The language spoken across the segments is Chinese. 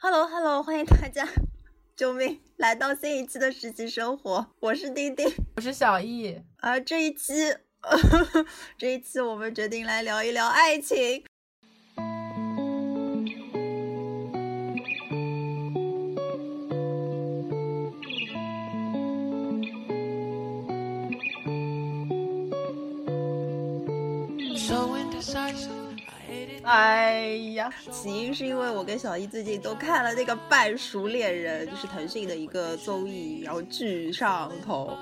Hello Hello，欢迎大家，救命！来到新一期的实习生活，我是丁丁，我是小易。啊，这一期，这一期我们决定来聊一聊爱情。哎呀，起因是因为我跟小易最近都看了那个《半熟恋人》，就是腾讯的一个综艺，然后剧上头。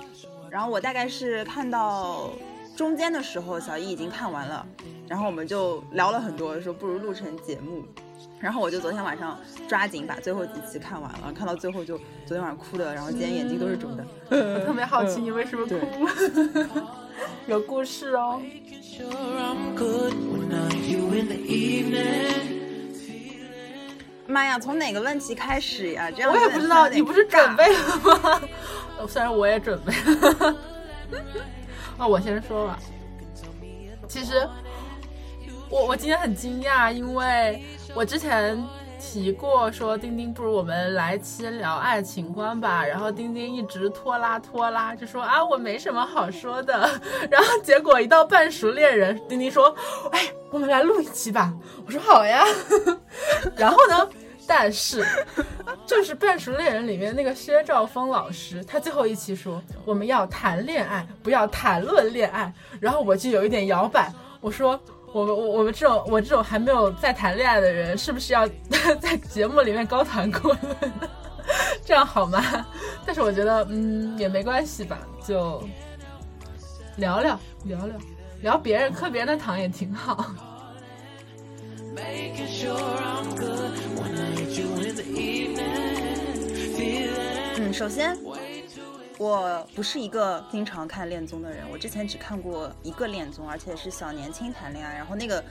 然后我大概是看到中间的时候，小易已经看完了，然后我们就聊了很多，说不如录成节目。然后我就昨天晚上抓紧把最后几期看完了，看到最后就昨天晚上哭的，然后今天眼睛都是肿的。我 特别好奇你为什么哭，有故事哦。妈呀，从哪个问题开始呀？这样我也不知道，你不是准备了吗？虽然我也准备了。那 我先说吧。其实，我我今天很惊讶，因为我之前。提过说丁丁，不如我们来期聊爱情观吧。然后丁丁一直拖拉拖拉，就说啊我没什么好说的。然后结果一到半熟恋人，丁丁说，哎，我们来录一期吧。我说好呀。然后呢，但是就是半熟恋人里面那个薛兆丰老师，他最后一期说我们要谈恋爱，不要谈论恋爱。然后我就有一点摇摆，我说。我们我我们这种我这种还没有在谈恋爱的人，是不是要 在节目里面高谈阔论？这样好吗？但是我觉得，嗯，也没关系吧，就聊聊聊聊聊别人磕别人的糖也挺好。嗯，首先。我不是一个经常看恋综的人，我之前只看过一个恋综，而且是小年轻谈恋爱，然后那个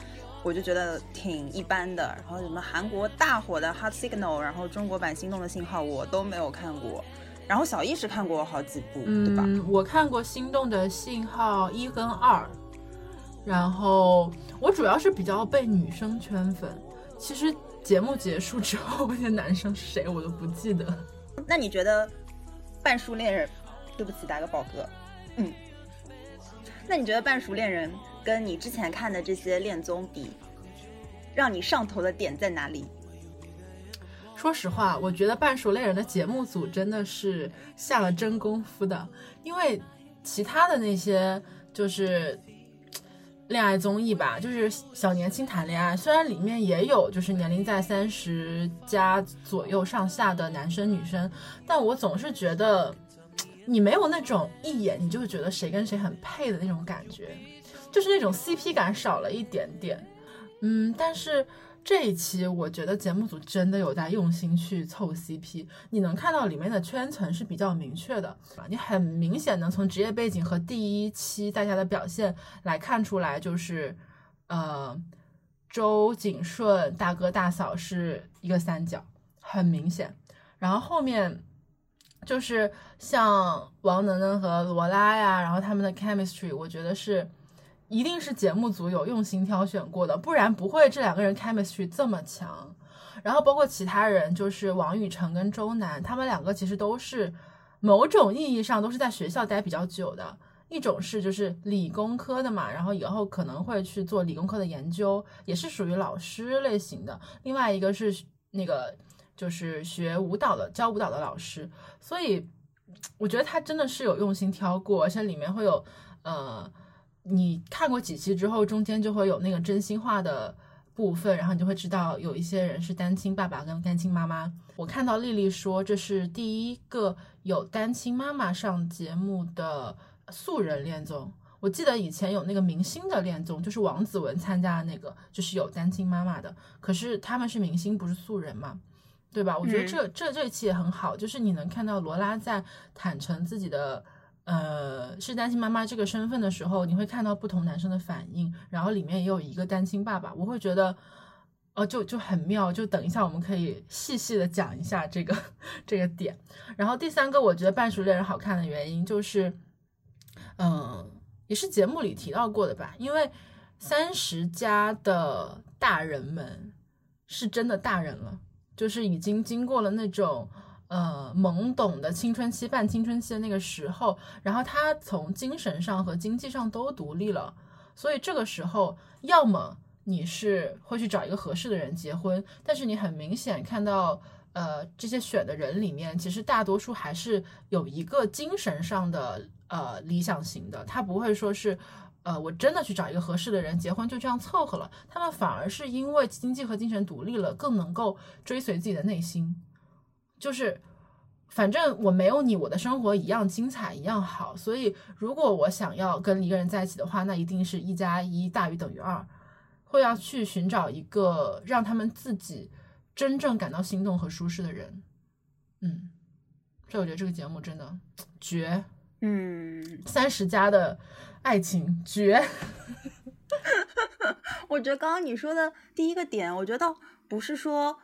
我就觉得挺一般的。然后什么韩国大火的《Hot Signal》，然后中国版《心动的信号》，我都没有看过。然后小易是看过好几部，对吧？我看过《心动的信号》一跟二，然后我主要是比较被女生圈粉。其实节目结束之后，那些男生是谁我都不记得。那你觉得？半熟恋人，对不起，打个饱嗝。嗯，那你觉得半熟恋人跟你之前看的这些恋综比，让你上头的点在哪里？说实话，我觉得半熟恋人的节目组真的是下了真功夫的，因为其他的那些就是恋爱综艺吧，就是小年轻谈恋爱，虽然里面也有就是年龄在三十加左右上下的男生女生。但我总是觉得，你没有那种一眼你就觉得谁跟谁很配的那种感觉，就是那种 CP 感少了一点点。嗯，但是这一期我觉得节目组真的有在用心去凑 CP，你能看到里面的圈层是比较明确的，你很明显能从职业背景和第一期大家的表现来看出来，就是呃，周景顺大哥大嫂是一个三角，很明显，然后后面。就是像王能能和罗拉呀，然后他们的 chemistry，我觉得是一定是节目组有用心挑选过的，不然不会这两个人 chemistry 这么强。然后包括其他人，就是王雨辰跟周楠，他们两个其实都是某种意义上都是在学校待比较久的，一种是就是理工科的嘛，然后以后可能会去做理工科的研究，也是属于老师类型的。另外一个是那个。就是学舞蹈的，教舞蹈的老师，所以我觉得他真的是有用心挑过，而且里面会有，呃，你看过几期之后，中间就会有那个真心话的部分，然后你就会知道有一些人是单亲爸爸跟单亲妈妈。我看到丽丽说这是第一个有单亲妈妈上节目的素人恋综，我记得以前有那个明星的恋综，就是王子文参加的那个，就是有单亲妈妈的，可是他们是明星，不是素人嘛。对吧？我觉得这这这一期也很好，就是你能看到罗拉在坦诚自己的呃是单亲妈妈这个身份的时候，你会看到不同男生的反应，然后里面也有一个单亲爸爸，我会觉得哦就就很妙，就等一下我们可以细细的讲一下这个 这个点。然后第三个我觉得半熟恋人好看的原因就是，嗯，也是节目里提到过的吧，因为三十加的大人们是真的大人了。就是已经经过了那种呃懵懂的青春期、半青春期的那个时候，然后他从精神上和经济上都独立了，所以这个时候，要么你是会去找一个合适的人结婚，但是你很明显看到，呃，这些选的人里面，其实大多数还是有一个精神上的呃理想型的，他不会说是。呃，我真的去找一个合适的人结婚，就这样凑合了。他们反而是因为经济和精神独立了，更能够追随自己的内心。就是，反正我没有你，我的生活一样精彩，一样好。所以，如果我想要跟一个人在一起的话，那一定是一加一大于等于二，会要去寻找一个让他们自己真正感到心动和舒适的人。嗯，所以我觉得这个节目真的绝。嗯，三十加的。爱情绝 我觉得刚刚你说的第一个点，我觉得倒不是说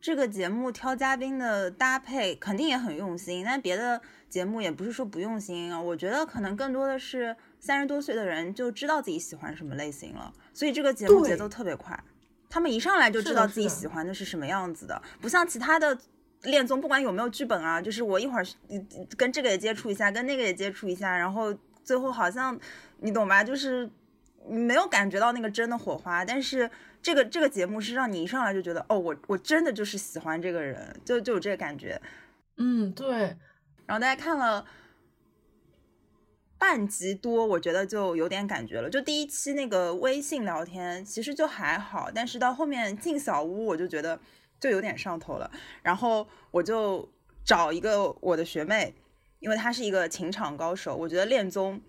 这个节目挑嘉宾的搭配肯定也很用心，但别的节目也不是说不用心啊。我觉得可能更多的是三十多岁的人就知道自己喜欢什么类型了，所以这个节目节奏特别快，他们一上来就知道自己喜欢的是什么样子的，不像其他的恋综，不管有没有剧本啊，就是我一会儿跟这个也接触一下，跟那个也接触一下，然后。最后好像你懂吧？就是没有感觉到那个真的火花，但是这个这个节目是让你一上来就觉得哦，我我真的就是喜欢这个人，就就有这个感觉。嗯，对。然后大家看了半集多，我觉得就有点感觉了。就第一期那个微信聊天其实就还好，但是到后面进小屋，我就觉得就有点上头了。然后我就找一个我的学妹。因为她是一个情场高手，我觉得恋综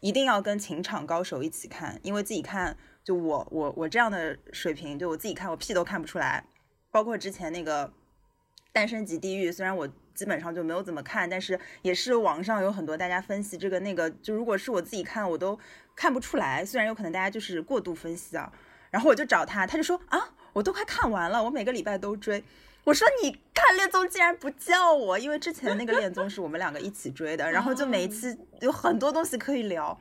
一定要跟情场高手一起看，因为自己看就我我我这样的水平，就我自己看我屁都看不出来。包括之前那个《单身即地狱》，虽然我基本上就没有怎么看，但是也是网上有很多大家分析这个那个，就如果是我自己看，我都看不出来。虽然有可能大家就是过度分析啊，然后我就找他，他就说啊，我都快看完了，我每个礼拜都追。我说你看恋综竟然不叫我，因为之前那个恋综是我们两个一起追的，然后就每一期有很多东西可以聊。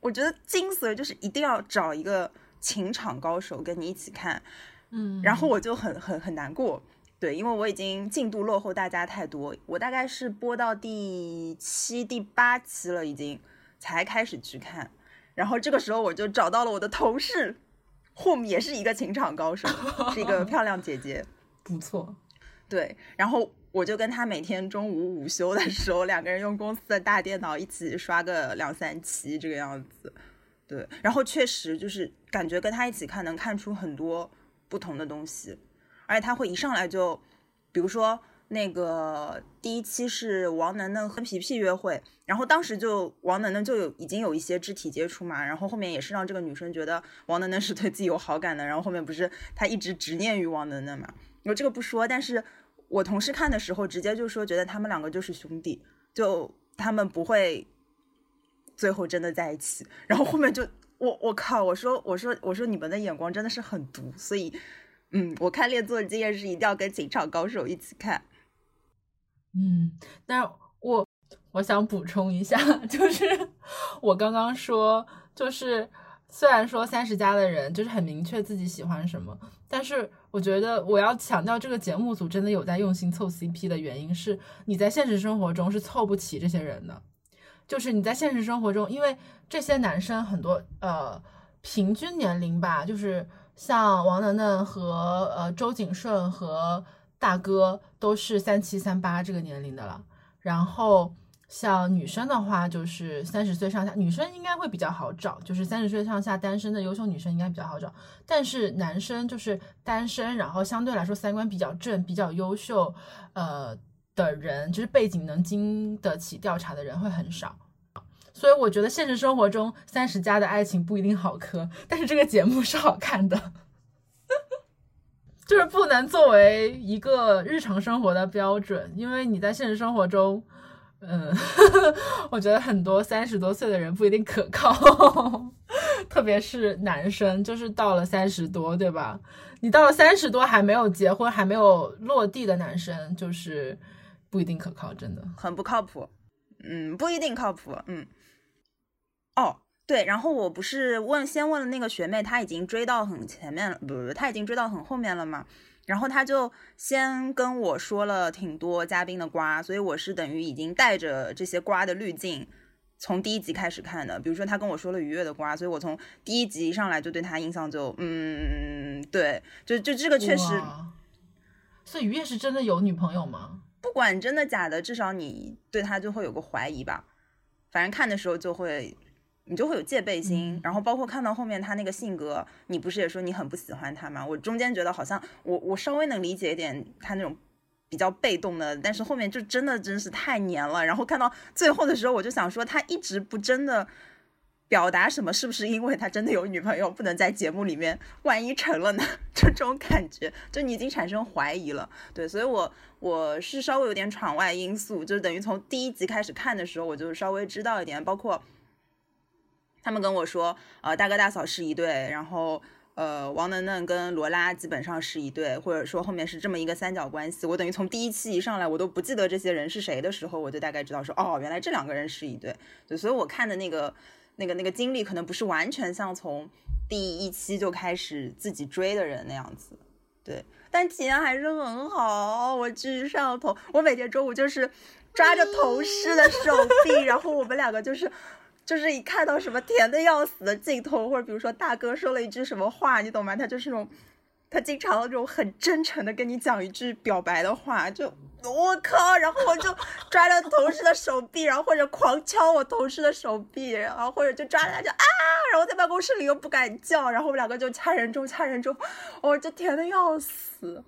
我觉得精髓就是一定要找一个情场高手跟你一起看，嗯，然后我就很很很难过，对，因为我已经进度落后大家太多，我大概是播到第七、第八期了，已经才开始去看，然后这个时候我就找到了我的同事，后面也是一个情场高手，是一个 漂亮姐姐，不错。对，然后我就跟他每天中午午休的时候，两个人用公司的大电脑一起刷个两三期这个样子。对，然后确实就是感觉跟他一起看能看出很多不同的东西，而且他会一上来就，比如说那个第一期是王能能和皮皮约会，然后当时就王能能就有已经有一些肢体接触嘛，然后后面也是让这个女生觉得王能能是对自己有好感的，然后后面不是他一直执念于王能能嘛。我这个不说，但是我同事看的时候直接就说，觉得他们两个就是兄弟，就他们不会最后真的在一起。然后后面就我我靠，我说我说我说你们的眼光真的是很毒，所以嗯，我看恋综的经验是一定要跟情场高手一起看。嗯，但是我我想补充一下，就是我刚刚说，就是虽然说三十加的人就是很明确自己喜欢什么，但是。我觉得我要强调，这个节目组真的有在用心凑 CP 的原因是，你在现实生活中是凑不齐这些人的。就是你在现实生活中，因为这些男生很多，呃，平均年龄吧，就是像王能能和呃周景顺和大哥都是三七三八这个年龄的了，然后。像女生的话，就是三十岁上下，女生应该会比较好找，就是三十岁上下单身的优秀女生应该比较好找。但是男生就是单身，然后相对来说三观比较正、比较优秀，呃的人，就是背景能经得起调查的人会很少。所以我觉得现实生活中三十加的爱情不一定好磕，但是这个节目是好看的，就是不能作为一个日常生活的标准，因为你在现实生活中。嗯，我觉得很多三十多岁的人不一定可靠，特别是男生，就是到了三十多，对吧？你到了三十多还没有结婚、还没有落地的男生，就是不一定可靠，真的很不靠谱。嗯，不一定靠谱。嗯，哦，对，然后我不是问先问了那个学妹，她已经追到很前面了，不不，她已经追到很后面了嘛？然后她就先跟我说了挺多嘉宾的瓜，所以我是等于已经带着这些瓜的滤镜，从第一集开始看的。比如说他跟我说了愉悦的瓜，所以我从第一集上来就对他印象就嗯，对，就就这个确实。所以愉悦是真的有女朋友吗？不管真的假的，至少你对他就会有个怀疑吧。反正看的时候就会。你就会有戒备心，然后包括看到后面他那个性格，你不是也说你很不喜欢他吗？我中间觉得好像我我稍微能理解一点他那种比较被动的，但是后面就真的真是太黏了。然后看到最后的时候，我就想说他一直不真的表达什么，是不是因为他真的有女朋友，不能在节目里面？万一成了呢？这种感觉，就你已经产生怀疑了。对，所以我我是稍微有点场外因素，就是等于从第一集开始看的时候，我就稍微知道一点，包括。他们跟我说，呃，大哥大嫂是一对，然后，呃，王能能跟罗拉基本上是一对，或者说后面是这么一个三角关系。我等于从第一期一上来，我都不记得这些人是谁的时候，我就大概知道说，哦，原来这两个人是一对。对，所以我看的那个、那个、那个经历，可能不是完全像从第一期就开始自己追的人那样子。对，但体验还是很好，我巨上头。我每天中午就是抓着同事的手臂，然后我们两个就是。就是一看到什么甜的要死的镜头，或者比如说大哥说了一句什么话，你懂吗？他就是那种，他经常那种很真诚的跟你讲一句表白的话，就我靠，然后我就抓着同事的手臂，然后或者狂敲我同事的手臂，然后或者就抓着他就啊，然后在办公室里又不敢叫，然后我们两个就掐人中掐人中，我就甜的要死。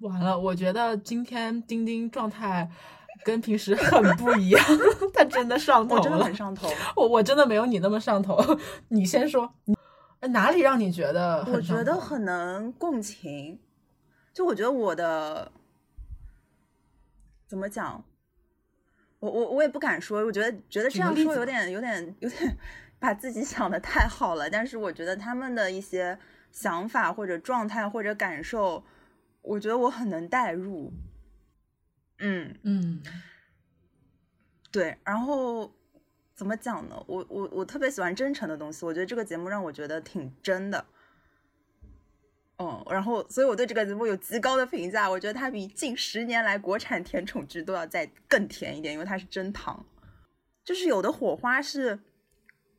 完了，我觉得今天丁丁状态。跟平时很不一样，他真的上头了。我真的很上头。我我真的没有你那么上头。你先说，哪里让你觉得？我觉得很能共情。就我觉得我的怎么讲？我我我也不敢说。我觉得觉得这样说有点有点有点把自己想的太好了。但是我觉得他们的一些想法或者状态或者感受，我觉得我很能代入。嗯嗯，对，然后怎么讲呢？我我我特别喜欢真诚的东西，我觉得这个节目让我觉得挺真的。嗯，然后所以我对这个节目有极高的评价，我觉得它比近十年来国产甜宠剧都要再更甜一点，因为它是真糖，就是有的火花是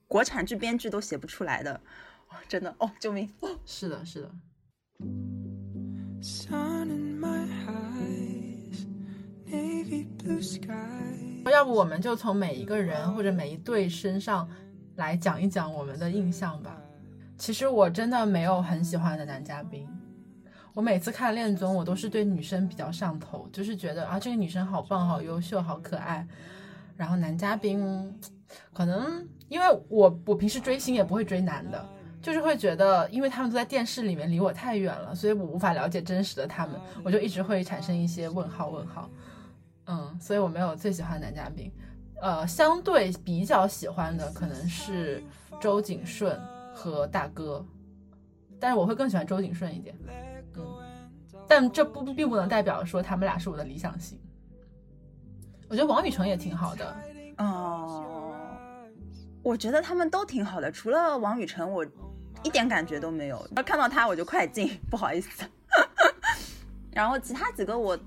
国产剧编剧都写不出来的，真的哦，救命！哦 是的，是的。要不我们就从每一个人或者每一对身上来讲一讲我们的印象吧。其实我真的没有很喜欢的男嘉宾。我每次看恋综，我都是对女生比较上头，就是觉得啊，这个女生好棒、好优秀、好可爱。然后男嘉宾，可能因为我我平时追星也不会追男的，就是会觉得，因为他们都在电视里面离我太远了，所以我无法了解真实的他们，我就一直会产生一些问号问号。嗯，所以我没有最喜欢男嘉宾，呃，相对比较喜欢的可能是周景顺和大哥，但是我会更喜欢周景顺一点，嗯，但这不并不能代表说他们俩是我的理想型。我觉得王宇辰也挺好的，哦，我觉得他们都挺好的，除了王宇辰，我一点感觉都没有，看到他我就快进，不好意思，然后其他几个我。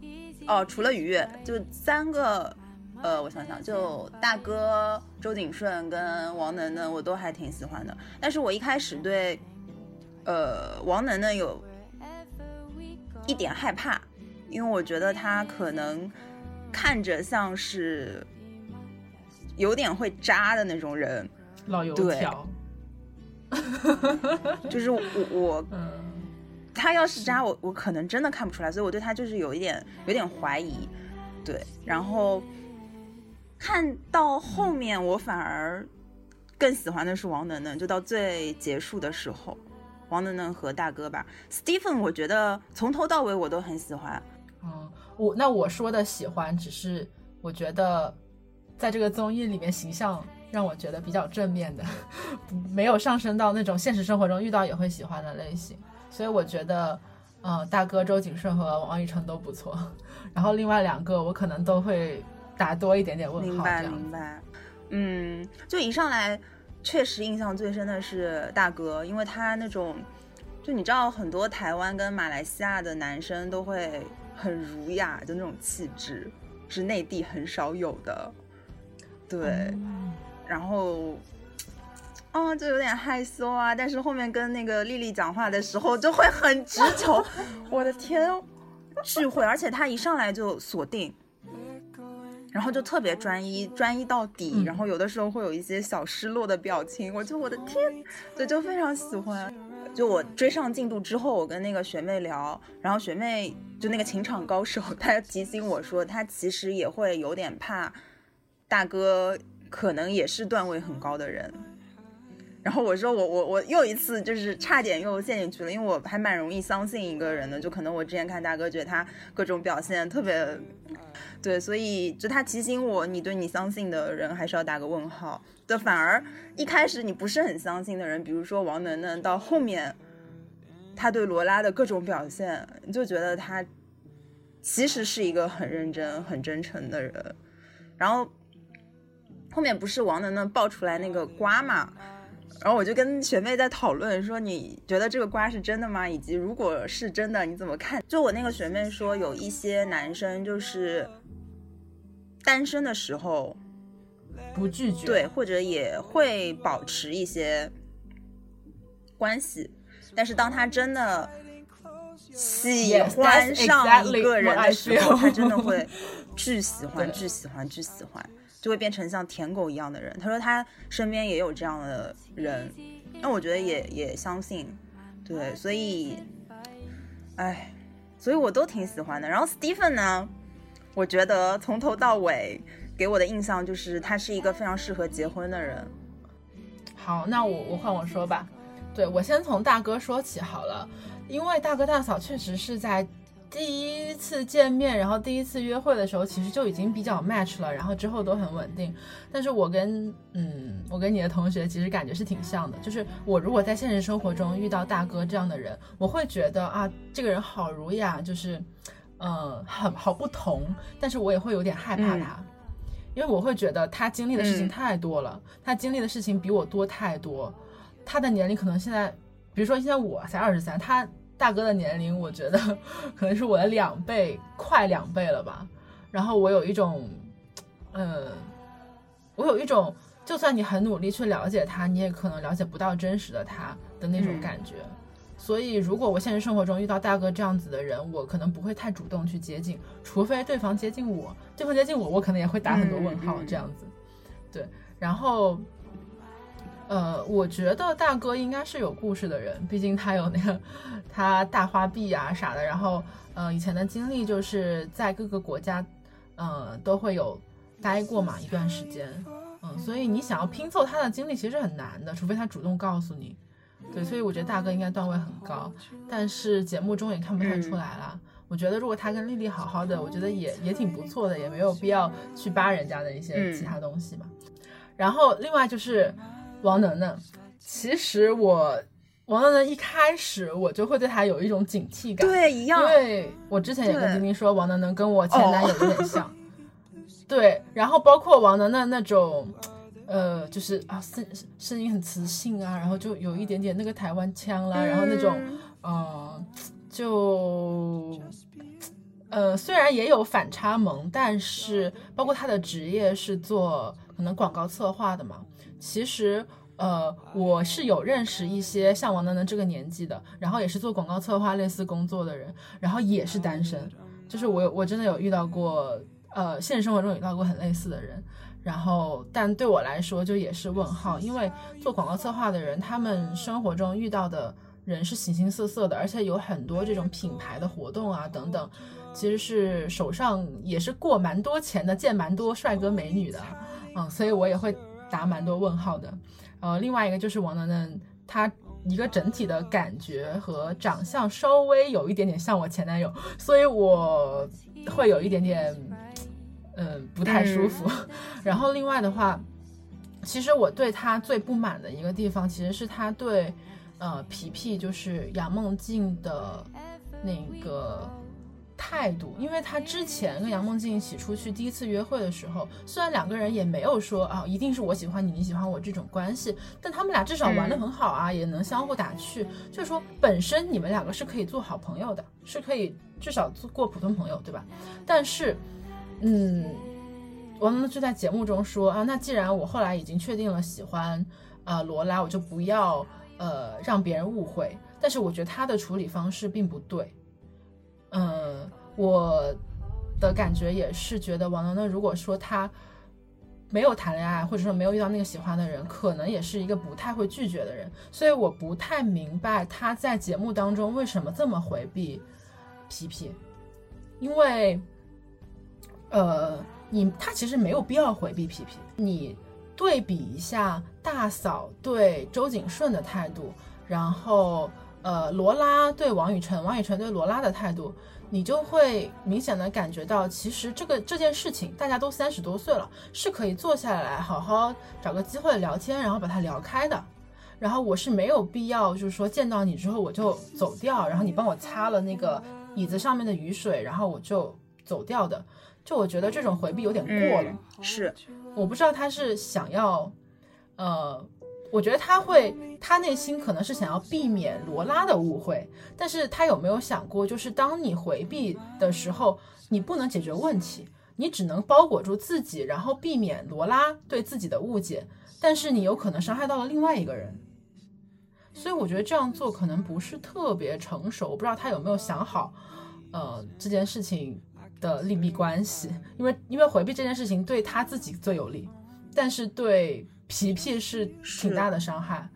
哦，除了愉悦，就三个，呃，我想想，就大哥周景顺跟王能能，我都还挺喜欢的。但是我一开始对，呃，王能能有一点害怕，因为我觉得他可能看着像是有点会渣的那种人，老油条，就是我我。他要是渣，我我可能真的看不出来，所以我对他就是有一点有点怀疑，对。然后看到后面，我反而更喜欢的是王能能，就到最结束的时候，王能能和大哥吧，Stephen，我觉得从头到尾我都很喜欢。嗯，我那我说的喜欢，只是我觉得在这个综艺里面形象让我觉得比较正面的，没有上升到那种现实生活中遇到也会喜欢的类型。所以我觉得，嗯，大哥周景顺和王雨辰都不错，然后另外两个我可能都会打多一点点问号。明白明白，嗯，就一上来确实印象最深的是大哥，因为他那种就你知道，很多台湾跟马来西亚的男生都会很儒雅，就那种气质，是内地很少有的。对，然后，哦，就有点害羞啊。但是后面跟那个丽丽讲话的时候，就会很直球。我的天，巨会！而且他一上来就锁定，然后就特别专一，专一到底。然后有的时候会有一些小失落的表情，我就我的天，对，就非常喜欢。就我追上进度之后，我跟那个学妹聊，然后学妹就那个情场高手，她提醒我说，她其实也会有点怕大哥，可能也是段位很高的人。然后我说我我我又一次就是差点又陷进去了，因为我还蛮容易相信一个人的，就可能我之前看大哥觉得他各种表现特别，对，所以就他提醒我，你对你相信的人还是要打个问号。的反而一开始你不是很相信的人，比如说王能能，到后面他对罗拉的各种表现，你就觉得他其实是一个很认真、很真诚的人。然后后面不是王能能爆出来那个瓜嘛？然后我就跟学妹在讨论，说你觉得这个瓜是真的吗？以及如果是真的，你怎么看？就我那个学妹说，有一些男生就是单身的时候不拒绝，对，或者也会保持一些关系，但是当他真的喜欢上一个人的时候，他真的会巨喜欢、巨喜欢、巨喜欢。就会变成像舔狗一样的人。他说他身边也有这样的人，那我觉得也也相信，对，所以，哎，所以我都挺喜欢的。然后 Stephen 呢，我觉得从头到尾给我的印象就是他是一个非常适合结婚的人。好，那我我换我说吧，对我先从大哥说起好了，因为大哥大嫂确实是在。第一次见面，然后第一次约会的时候，其实就已经比较 match 了，然后之后都很稳定。但是我跟嗯，我跟你的同学其实感觉是挺像的，就是我如果在现实生活中遇到大哥这样的人，我会觉得啊，这个人好儒雅，就是，嗯，很好不同。但是我也会有点害怕他，因为我会觉得他经历的事情太多了，他经历的事情比我多太多。他的年龄可能现在，比如说现在我才二十三，他。大哥的年龄，我觉得 可能是我的两倍，快两倍了吧。然后我有一种，呃，我有一种，就算你很努力去了解他，你也可能了解不到真实的他的那种感觉。所以，如果我现实生活中遇到大哥这样子的人，我可能不会太主动去接近，除非对方接近我，对方接近我，我可能也会打很多问号这样子。对，然后。呃，我觉得大哥应该是有故事的人，毕竟他有那个他大花臂啊啥的，然后呃以前的经历就是在各个国家，呃都会有待过嘛一段时间，嗯，所以你想要拼凑他的经历其实很难的，除非他主动告诉你。对，所以我觉得大哥应该段位很高，但是节目中也看不太出来了。我觉得如果他跟丽丽好好的，我觉得也也挺不错的，也没有必要去扒人家的一些其他东西嘛。然后另外就是。王能能，其实我王能能一开始我就会对他有一种警惕感，对，一样，因为我之前也跟丁丁说，王能能跟我前男友有点像，对，然后包括王能能那种，呃，就是啊声声音很磁性啊，然后就有一点点那个台湾腔啦，然后那种，呃，就，呃，虽然也有反差萌，但是包括他的职业是做可能广告策划的嘛。其实，呃，我是有认识一些像王能能这个年纪的，然后也是做广告策划类似工作的人，然后也是单身，就是我我真的有遇到过，呃，现实生活中遇到过很类似的人，然后但对我来说就也是问号，因为做广告策划的人，他们生活中遇到的人是形形色色的，而且有很多这种品牌的活动啊等等，其实是手上也是过蛮多钱的，见蛮多帅哥美女的，嗯，所以我也会。答蛮多问号的，呃，另外一个就是王能能，他一个整体的感觉和长相稍微有一点点像我前男友，所以我会有一点点，嗯，不太舒服。然后另外的话，其实我对他最不满的一个地方，其实是他对，呃，皮皮就是杨梦静的那个。态度，因为他之前跟杨梦静一起出去第一次约会的时候，虽然两个人也没有说啊，一定是我喜欢你，你喜欢我这种关系，但他们俩至少玩的很好啊，也能相互打趣，就是说本身你们两个是可以做好朋友的，是可以至少做过普通朋友，对吧？但是，嗯，王能就在节目中说啊，那既然我后来已经确定了喜欢呃罗拉，我就不要呃让别人误会。但是我觉得他的处理方式并不对。嗯，我的感觉也是觉得王能能如果说他没有谈恋爱，或者说没有遇到那个喜欢的人，可能也是一个不太会拒绝的人。所以我不太明白他在节目当中为什么这么回避皮皮，因为，呃，你他其实没有必要回避皮皮。你对比一下大嫂对周景顺的态度，然后。呃，罗拉对王雨辰，王雨辰对罗拉的态度，你就会明显的感觉到，其实这个这件事情，大家都三十多岁了，是可以坐下来好好找个机会聊天，然后把它聊开的。然后我是没有必要，就是说见到你之后我就走掉，然后你帮我擦了那个椅子上面的雨水，然后我就走掉的。就我觉得这种回避有点过了。是，我不知道他是想要，呃。我觉得他会，他内心可能是想要避免罗拉的误会，但是他有没有想过，就是当你回避的时候，你不能解决问题，你只能包裹住自己，然后避免罗拉对自己的误解，但是你有可能伤害到了另外一个人，所以我觉得这样做可能不是特别成熟，我不知道他有没有想好，呃，这件事情的利弊关系，因为因为回避这件事情对他自己最有利，但是对。皮皮是挺大的伤害，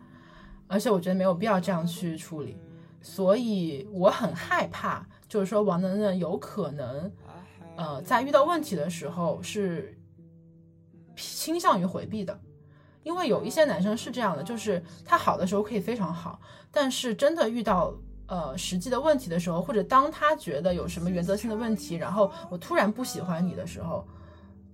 而且我觉得没有必要这样去处理，所以我很害怕，就是说王能能有可能，呃，在遇到问题的时候是倾向于回避的，因为有一些男生是这样的，就是他好的时候可以非常好，但是真的遇到呃实际的问题的时候，或者当他觉得有什么原则性的问题，然后我突然不喜欢你的时候。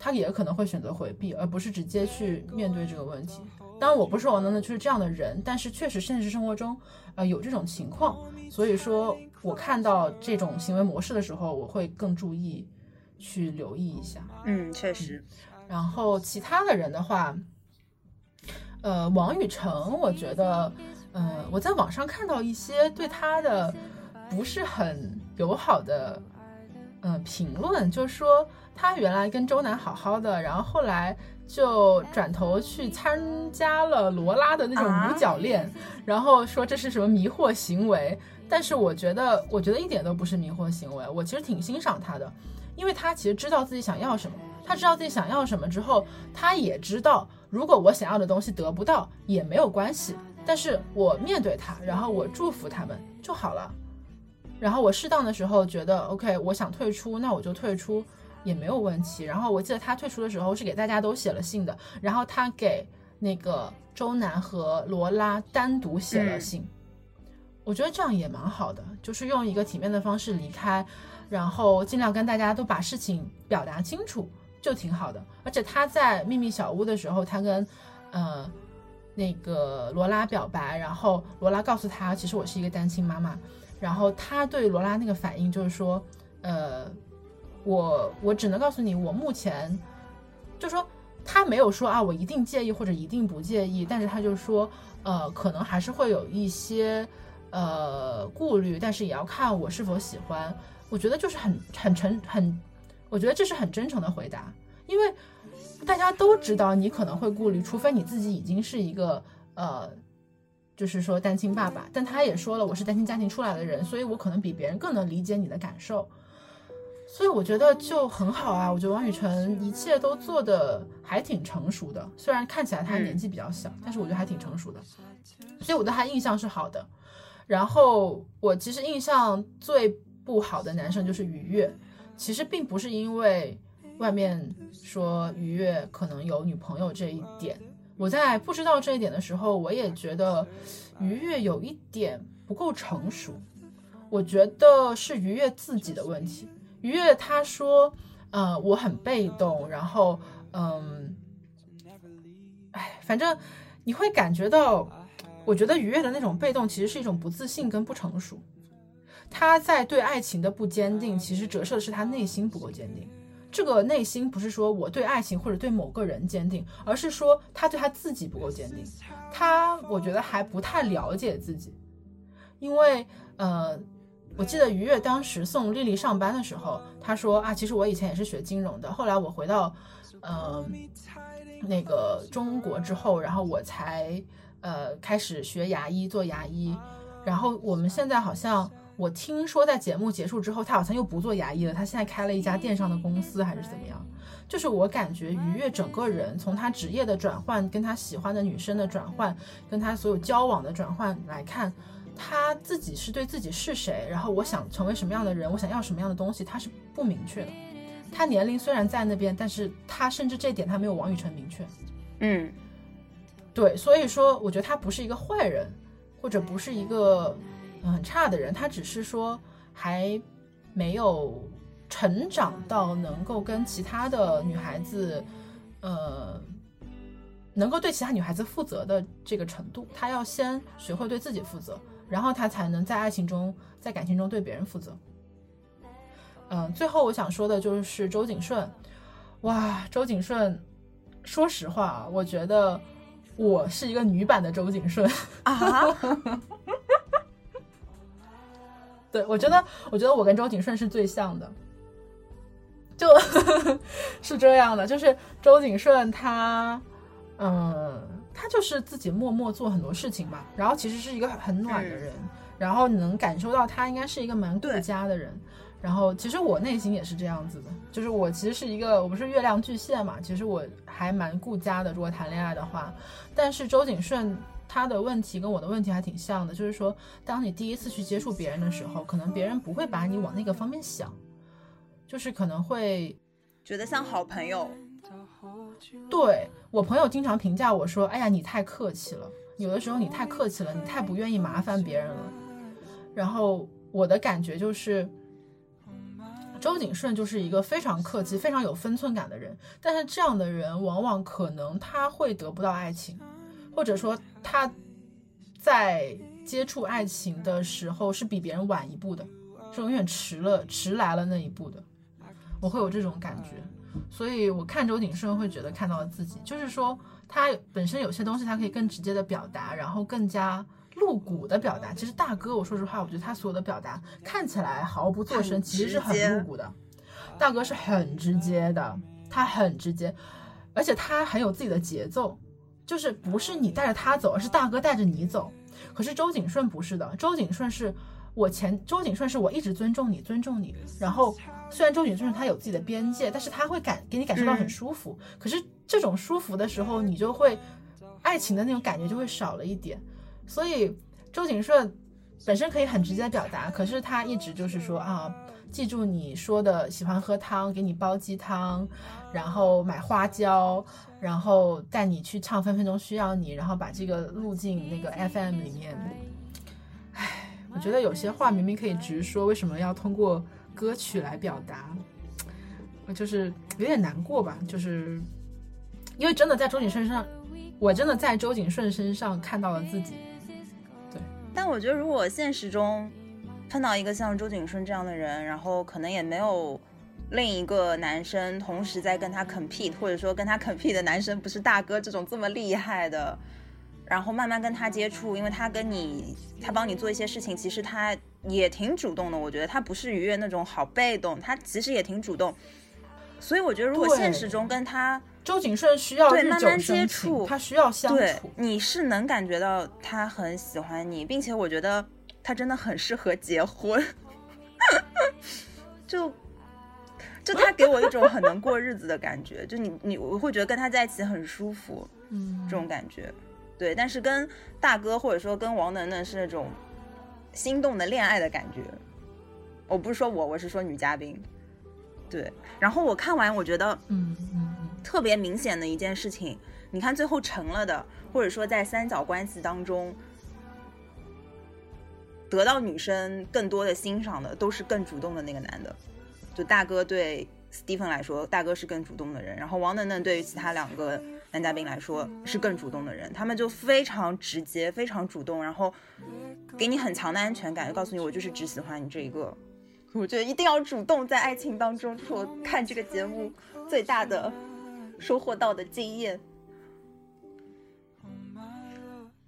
他也可能会选择回避，而不是直接去面对这个问题。当然，我不是王能能就是这样的人，但是确实现实生活中，呃，有这种情况。所以说我看到这种行为模式的时候，我会更注意去留意一下。嗯，确实。然后其他的人的话，呃，王雨成，我觉得，嗯，我在网上看到一些对他的不是很友好的，嗯，评论，就是说。他原来跟周南好好的，然后后来就转头去参加了罗拉的那种五角恋，然后说这是什么迷惑行为。但是我觉得，我觉得一点都不是迷惑行为。我其实挺欣赏他的，因为他其实知道自己想要什么。他知道自己想要什么之后，他也知道如果我想要的东西得不到也没有关系，但是我面对他，然后我祝福他们就好了。然后我适当的时候觉得 OK，我想退出，那我就退出。也没有问题。然后我记得他退出的时候是给大家都写了信的，然后他给那个周南和罗拉单独写了信。我觉得这样也蛮好的，就是用一个体面的方式离开，然后尽量跟大家都把事情表达清楚，就挺好的。而且他在秘密小屋的时候，他跟呃那个罗拉表白，然后罗拉告诉他，其实我是一个单亲妈妈。然后他对罗拉那个反应就是说，呃。我我只能告诉你，我目前就说他没有说啊，我一定介意或者一定不介意，但是他就说，呃，可能还是会有一些呃顾虑，但是也要看我是否喜欢。我觉得就是很很诚很，我觉得这是很真诚的回答，因为大家都知道你可能会顾虑，除非你自己已经是一个呃，就是说单亲爸爸。但他也说了，我是单亲家庭出来的人，所以我可能比别人更能理解你的感受。所以我觉得就很好啊，我觉得王雨辰一切都做的还挺成熟的，虽然看起来他年纪比较小，但是我觉得还挺成熟的，所以我对他印象是好的。然后我其实印象最不好的男生就是愉悦，其实并不是因为外面说愉悦可能有女朋友这一点，我在不知道这一点的时候，我也觉得愉悦有一点不够成熟，我觉得是愉悦自己的问题。愉悦他说，呃，我很被动，然后，嗯，哎，反正你会感觉到，我觉得愉悦的那种被动其实是一种不自信跟不成熟。他在对爱情的不坚定，其实折射的是他内心不够坚定。这个内心不是说我对爱情或者对某个人坚定，而是说他对他自己不够坚定。他我觉得还不太了解自己，因为呃，我记得于越当时送丽丽上班的时候，他说啊，其实我以前也是学金融的，后来我回到呃那个中国之后，然后我才呃开始学牙医做牙医，然后我们现在好像。我听说在节目结束之后，他好像又不做牙医了，他现在开了一家电商的公司，还是怎么样？就是我感觉于悦整个人从他职业的转换，跟他喜欢的女生的转换，跟他所有交往的转换来看，他自己是对自己是谁，然后我想成为什么样的人，我想要什么样的东西，他是不明确的。他年龄虽然在那边，但是他甚至这点他没有王雨辰明确。嗯，对，所以说我觉得他不是一个坏人，或者不是一个。很差的人，他只是说还没有成长到能够跟其他的女孩子，呃，能够对其他女孩子负责的这个程度。他要先学会对自己负责，然后他才能在爱情中、在感情中对别人负责。嗯，最后我想说的就是周景顺，哇，周景顺，说实话，我觉得我是一个女版的周景顺啊。对，我觉得，我觉得我跟周景顺是最像的，就 是这样的。就是周景顺他，嗯，他就是自己默默做很多事情嘛。然后其实是一个很暖的人，然后你能感受到他应该是一个蛮顾家的人。然后其实我内心也是这样子的，就是我其实是一个，我不是月亮巨蟹嘛，其实我还蛮顾家的。如果谈恋爱的话，但是周景顺。他的问题跟我的问题还挺像的，就是说，当你第一次去接触别人的时候，可能别人不会把你往那个方面想，就是可能会觉得像好朋友。对我朋友经常评价我说：“哎呀，你太客气了，有的时候你太客气了，你太不愿意麻烦别人了。”然后我的感觉就是，周景顺就是一个非常客气、非常有分寸感的人，但是这样的人往往可能他会得不到爱情。或者说他在接触爱情的时候是比别人晚一步的，是永远迟了迟来了那一步的，我会有这种感觉，所以我看周景顺会觉得看到了自己，就是说他本身有些东西他可以更直接的表达，然后更加露骨的表达。其实大哥，我说实话，我觉得他所有的表达看起来毫不做声，其实是很露骨的。大哥是很直接的，他很直接，而且他很有自己的节奏。就是不是你带着他走，而是大哥带着你走。可是周景顺不是的，周景顺是我前，周景顺是我一直尊重你，尊重你。然后虽然周景顺他有自己的边界，但是他会感给你感受到很舒服。可是这种舒服的时候，你就会爱情的那种感觉就会少了一点。所以周景顺本身可以很直接的表达，可是他一直就是说啊。记住你说的，喜欢喝汤，给你煲鸡汤，然后买花椒，然后带你去唱《分分钟需要你》，然后把这个录进那个 FM 里面。唉，我觉得有些话明明可以直说，为什么要通过歌曲来表达？我就是有点难过吧，就是因为真的在周景顺身上，我真的在周景顺身上看到了自己。对，但我觉得如果现实中。碰到一个像周景顺这样的人，然后可能也没有另一个男生同时在跟他 compete，或者说跟他 compete 的男生不是大哥这种这么厉害的，然后慢慢跟他接触，因为他跟你，他帮你做一些事情，其实他也挺主动的。我觉得他不是愉悦那种好被动，他其实也挺主动。所以我觉得如果现实中跟他周景顺需要对慢慢接触，他需要相处，你是能感觉到他很喜欢你，并且我觉得。他真的很适合结婚，就就他给我一种很能过日子的感觉，就你你我会觉得跟他在一起很舒服，嗯，这种感觉，对。但是跟大哥或者说跟王能能是那种心动的恋爱的感觉，我不是说我，我是说女嘉宾，对。然后我看完，我觉得，嗯特别明显的一件事情，你看最后成了的，或者说在三角关系当中。得到女生更多的欣赏的都是更主动的那个男的，就大哥对 Stephen 来说，大哥是更主动的人。然后王能能对于其他两个男嘉宾来说是更主动的人，他们就非常直接，非常主动，然后给你很强的安全感，就告诉你我就是只喜欢你这一个。我觉得一定要主动在爱情当中，是我看这个节目最大的收获到的经验。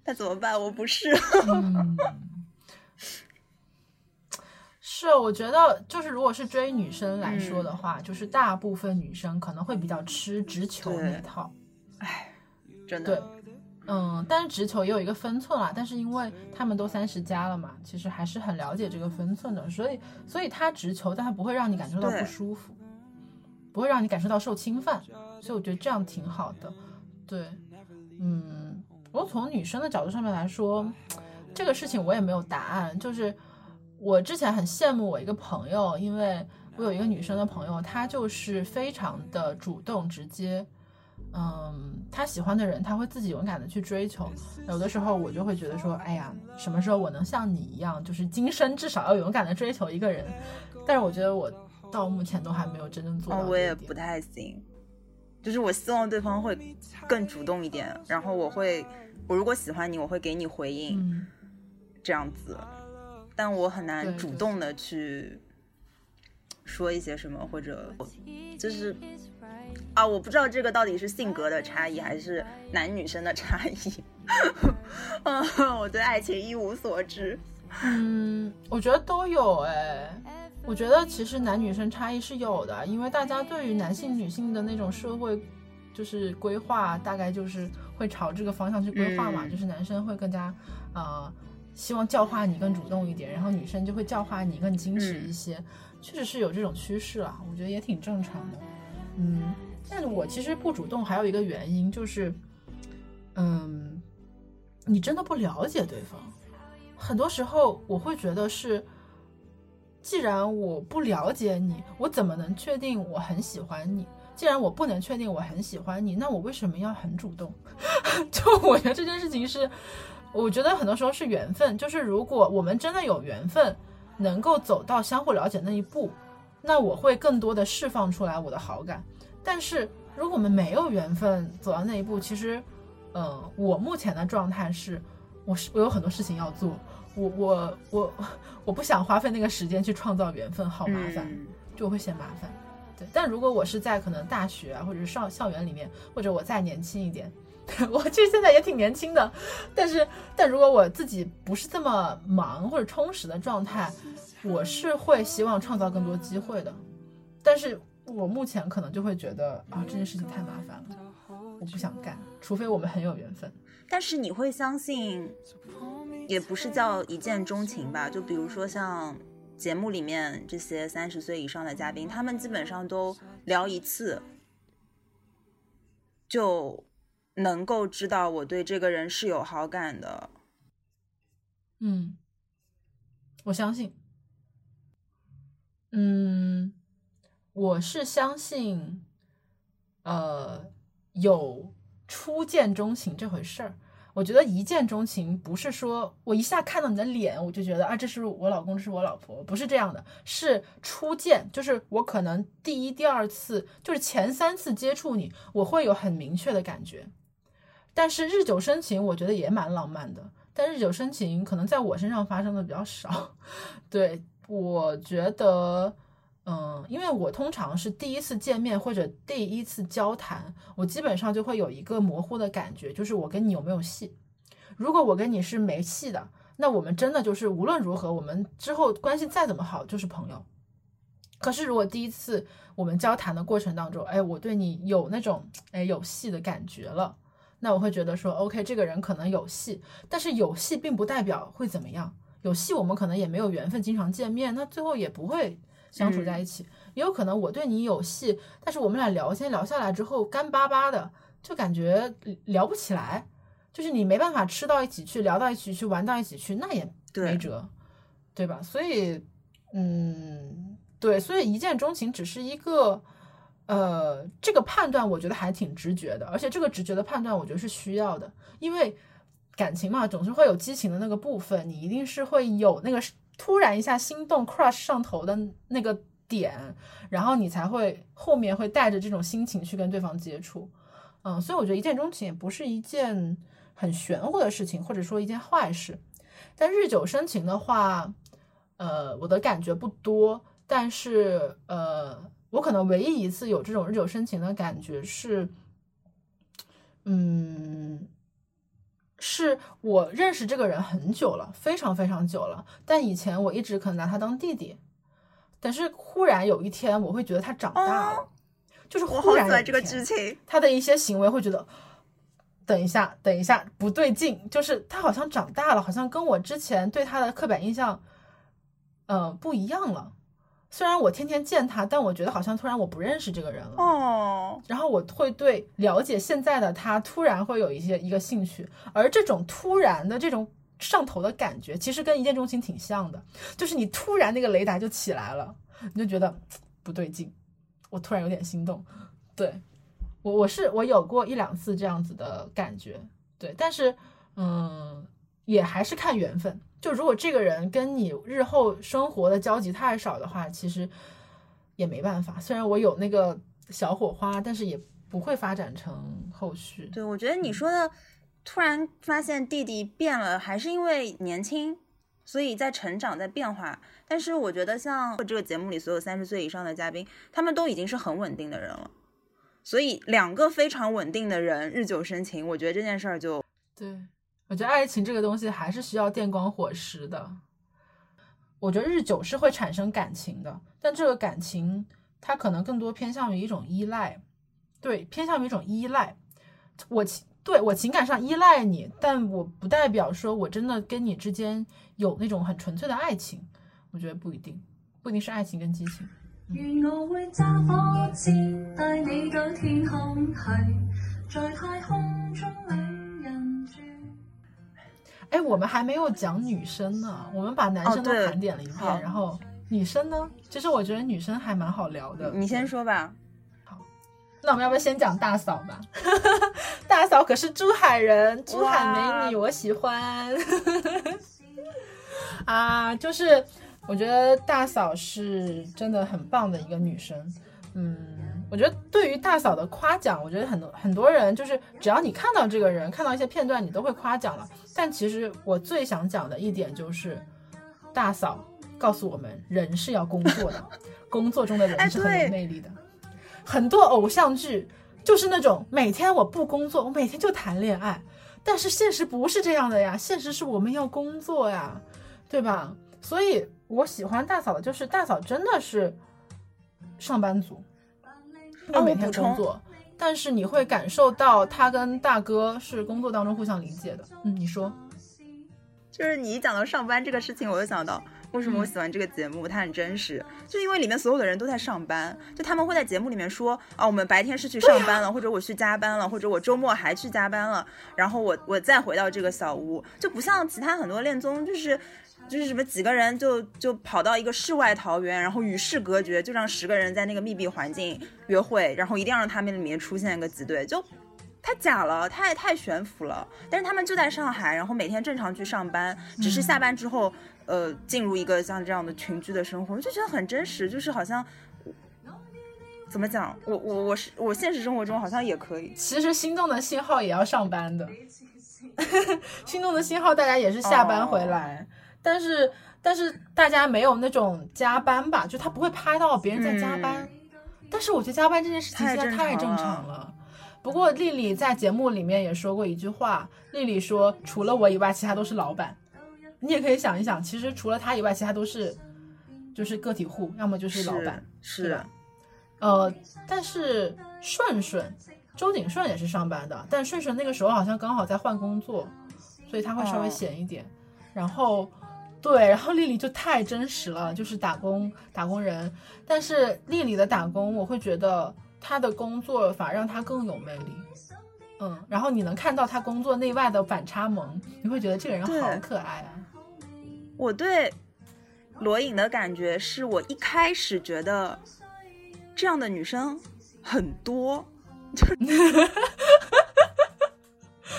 那怎么办？我不是。是，我觉得就是如果是追女生来说的话，就是大部分女生可能会比较吃直球那套。哎，真的。对，嗯，但是直球也有一个分寸啦。但是因为他们都三十加了嘛，其实还是很了解这个分寸的。所以，所以他直球，但他不会让你感受到不舒服，不会让你感受到受侵犯。所以我觉得这样挺好的。对，嗯，不过从女生的角度上面来说，这个事情我也没有答案。就是我之前很羡慕我一个朋友，因为我有一个女生的朋友，她就是非常的主动直接。嗯，她喜欢的人，她会自己勇敢的去追求。有的时候我就会觉得说，哎呀，什么时候我能像你一样，就是今生至少要勇敢的追求一个人。但是我觉得我到目前都还没有真正做到。我也不太行，就是我希望对方会更主动一点，然后我会，我如果喜欢你，我会给你回应，这样子。但我很难主动的去说一些什么，或者就是。啊，我不知道这个到底是性格的差异还是男女生的差异。嗯，我对爱情一无所知。嗯，我觉得都有哎。我觉得其实男女生差异是有的，因为大家对于男性、女性的那种社会就是规划，大概就是会朝这个方向去规划嘛。就是男生会更加呃希望教化你更主动一点，然后女生就会教化你更矜持一些。确实是有这种趋势啊，我觉得也挺正常的。嗯。但我其实不主动，还有一个原因就是，嗯，你真的不了解对方。很多时候我会觉得是，既然我不了解你，我怎么能确定我很喜欢你？既然我不能确定我很喜欢你，那我为什么要很主动？就我觉得这件事情是，我觉得很多时候是缘分。就是如果我们真的有缘分，能够走到相互了解那一步，那我会更多的释放出来我的好感。但是，如果我们没有缘分走到那一步，其实，嗯，我目前的状态是，我是我有很多事情要做，我我我我不想花费那个时间去创造缘分，好麻烦，就会嫌麻烦。对，但如果我是在可能大学啊，或者是上校园里面，或者我再年轻一点，我其实现在也挺年轻的，但是，但如果我自己不是这么忙或者充实的状态，我是会希望创造更多机会的，但是。我目前可能就会觉得啊，这件事情太麻烦了，我不想干，除非我们很有缘分。但是你会相信，也不是叫一见钟情吧？就比如说像节目里面这些三十岁以上的嘉宾，他们基本上都聊一次，就能够知道我对这个人是有好感的。嗯，我相信。嗯。我是相信，呃，有初见钟情这回事儿。我觉得一见钟情不是说我一下看到你的脸，我就觉得啊，这是我老公，这是我老婆，不是这样的。是初见，就是我可能第一、第二次，就是前三次接触你，我会有很明确的感觉。但是日久生情，我觉得也蛮浪漫的。但日久生情可能在我身上发生的比较少。对，我觉得。嗯，因为我通常是第一次见面或者第一次交谈，我基本上就会有一个模糊的感觉，就是我跟你有没有戏。如果我跟你是没戏的，那我们真的就是无论如何，我们之后关系再怎么好就是朋友。可是如果第一次我们交谈的过程当中，哎，我对你有那种哎有戏的感觉了，那我会觉得说，OK，这个人可能有戏，但是有戏并不代表会怎么样。有戏我们可能也没有缘分经常见面，那最后也不会。相处在一起，也有可能我对你有戏，但是我们俩聊天聊下来之后干巴巴的，就感觉聊不起来，就是你没办法吃到一起去，聊到一起去，玩到一起去，那也没辙，对吧？所以，嗯，对，所以一见钟情只是一个，呃，这个判断我觉得还挺直觉的，而且这个直觉的判断我觉得是需要的，因为感情嘛，总是会有激情的那个部分，你一定是会有那个。突然一下心动，crush 上头的那个点，然后你才会后面会带着这种心情去跟对方接触，嗯，所以我觉得一见钟情也不是一件很玄乎的事情，或者说一件坏事。但日久生情的话，呃，我的感觉不多，但是呃，我可能唯一一次有这种日久生情的感觉是，嗯，是我认识这个人很久了，非常非常久了，但以前我一直可能拿他当弟弟，但是忽然有一天我会觉得他长大了，就是忽然有这个剧情，他的一些行为会觉得。等一下，等一下，不对劲，就是他好像长大了，好像跟我之前对他的刻板印象，呃，不一样了。虽然我天天见他，但我觉得好像突然我不认识这个人了。哦。然后我会对了解现在的他突然会有一些一个兴趣，而这种突然的这种上头的感觉，其实跟一见钟情挺像的，就是你突然那个雷达就起来了，你就觉得不对劲，我突然有点心动，对。我我是我有过一两次这样子的感觉，对，但是嗯，也还是看缘分。就如果这个人跟你日后生活的交集太少的话，其实也没办法。虽然我有那个小火花，但是也不会发展成后续。对，我觉得你说的突然发现弟弟变了，还是因为年轻，所以在成长，在变化。但是我觉得像这个节目里所有三十岁以上的嘉宾，他们都已经是很稳定的人了。所以两个非常稳定的人日久生情，我觉得这件事儿就对我觉得爱情这个东西还是需要电光火石的。我觉得日久是会产生感情的，但这个感情它可能更多偏向于一种依赖，对，偏向于一种依赖。我情对我情感上依赖你，但我不代表说我真的跟你之间有那种很纯粹的爱情。我觉得不一定，不一定是爱情跟激情。愿我会揸火箭带你到天空去，在太空中两。哎，我们还没有讲女生呢，我们把男生都盘点了一遍，然后女生呢？其实我觉得女生还蛮好聊的。你先说吧。好，那我们要不要先讲大嫂吧？大嫂可是珠海人，珠海美女，我喜欢。啊，就是。我觉得大嫂是真的很棒的一个女生，嗯，我觉得对于大嫂的夸奖，我觉得很多很多人就是只要你看到这个人，看到一些片段，你都会夸奖了。但其实我最想讲的一点就是，大嫂告诉我们，人是要工作的，工作中的人是很有魅力的。很多偶像剧就是那种每天我不工作，我每天就谈恋爱，但是现实不是这样的呀，现实是我们要工作呀，对吧？所以。我喜欢大嫂的，就是大嫂真的是上班族，她每天工作，但是你会感受到他跟大哥是工作当中互相理解的。嗯，你说，就是你一讲到上班这个事情，我就想到为什么我喜欢这个节目，它很真实，就因为里面所有的人都在上班，就他们会在节目里面说啊，我们白天是去上班了，或者我去加班了，或者我周末还去加班了，然后我我再回到这个小屋，就不像其他很多恋综，就是。就是什么几个人就就跑到一个世外桃源，然后与世隔绝，就让十个人在那个密闭环境约会，然后一定要让他们里面出现一个几对，就太假了，太太悬浮了。但是他们就在上海，然后每天正常去上班，只是下班之后，呃，进入一个像这样的群居的生活，我就觉得很真实，就是好像怎么讲，我我我是我现实生活中好像也可以。其实心动的信号也要上班的，心动的信号大家也是下班回来。但是但是大家没有那种加班吧，就他不会拍到别人在加班。但是我觉得加班这件事情现在太正常了。不过丽丽在节目里面也说过一句话，丽丽说除了我以外，其他都是老板。你也可以想一想，其实除了他以外，其他都是就是个体户，要么就是老板，是吧？呃，但是顺顺周景顺也是上班的，但顺顺那个时候好像刚好在换工作，所以他会稍微闲一点，然后。对，然后丽丽就太真实了，就是打工打工人。但是丽丽的打工，我会觉得她的工作反而让她更有魅力。嗯，然后你能看到她工作内外的反差萌，你会觉得这个人好可爱啊。我对罗颖的感觉是我一开始觉得这样的女生很多，就是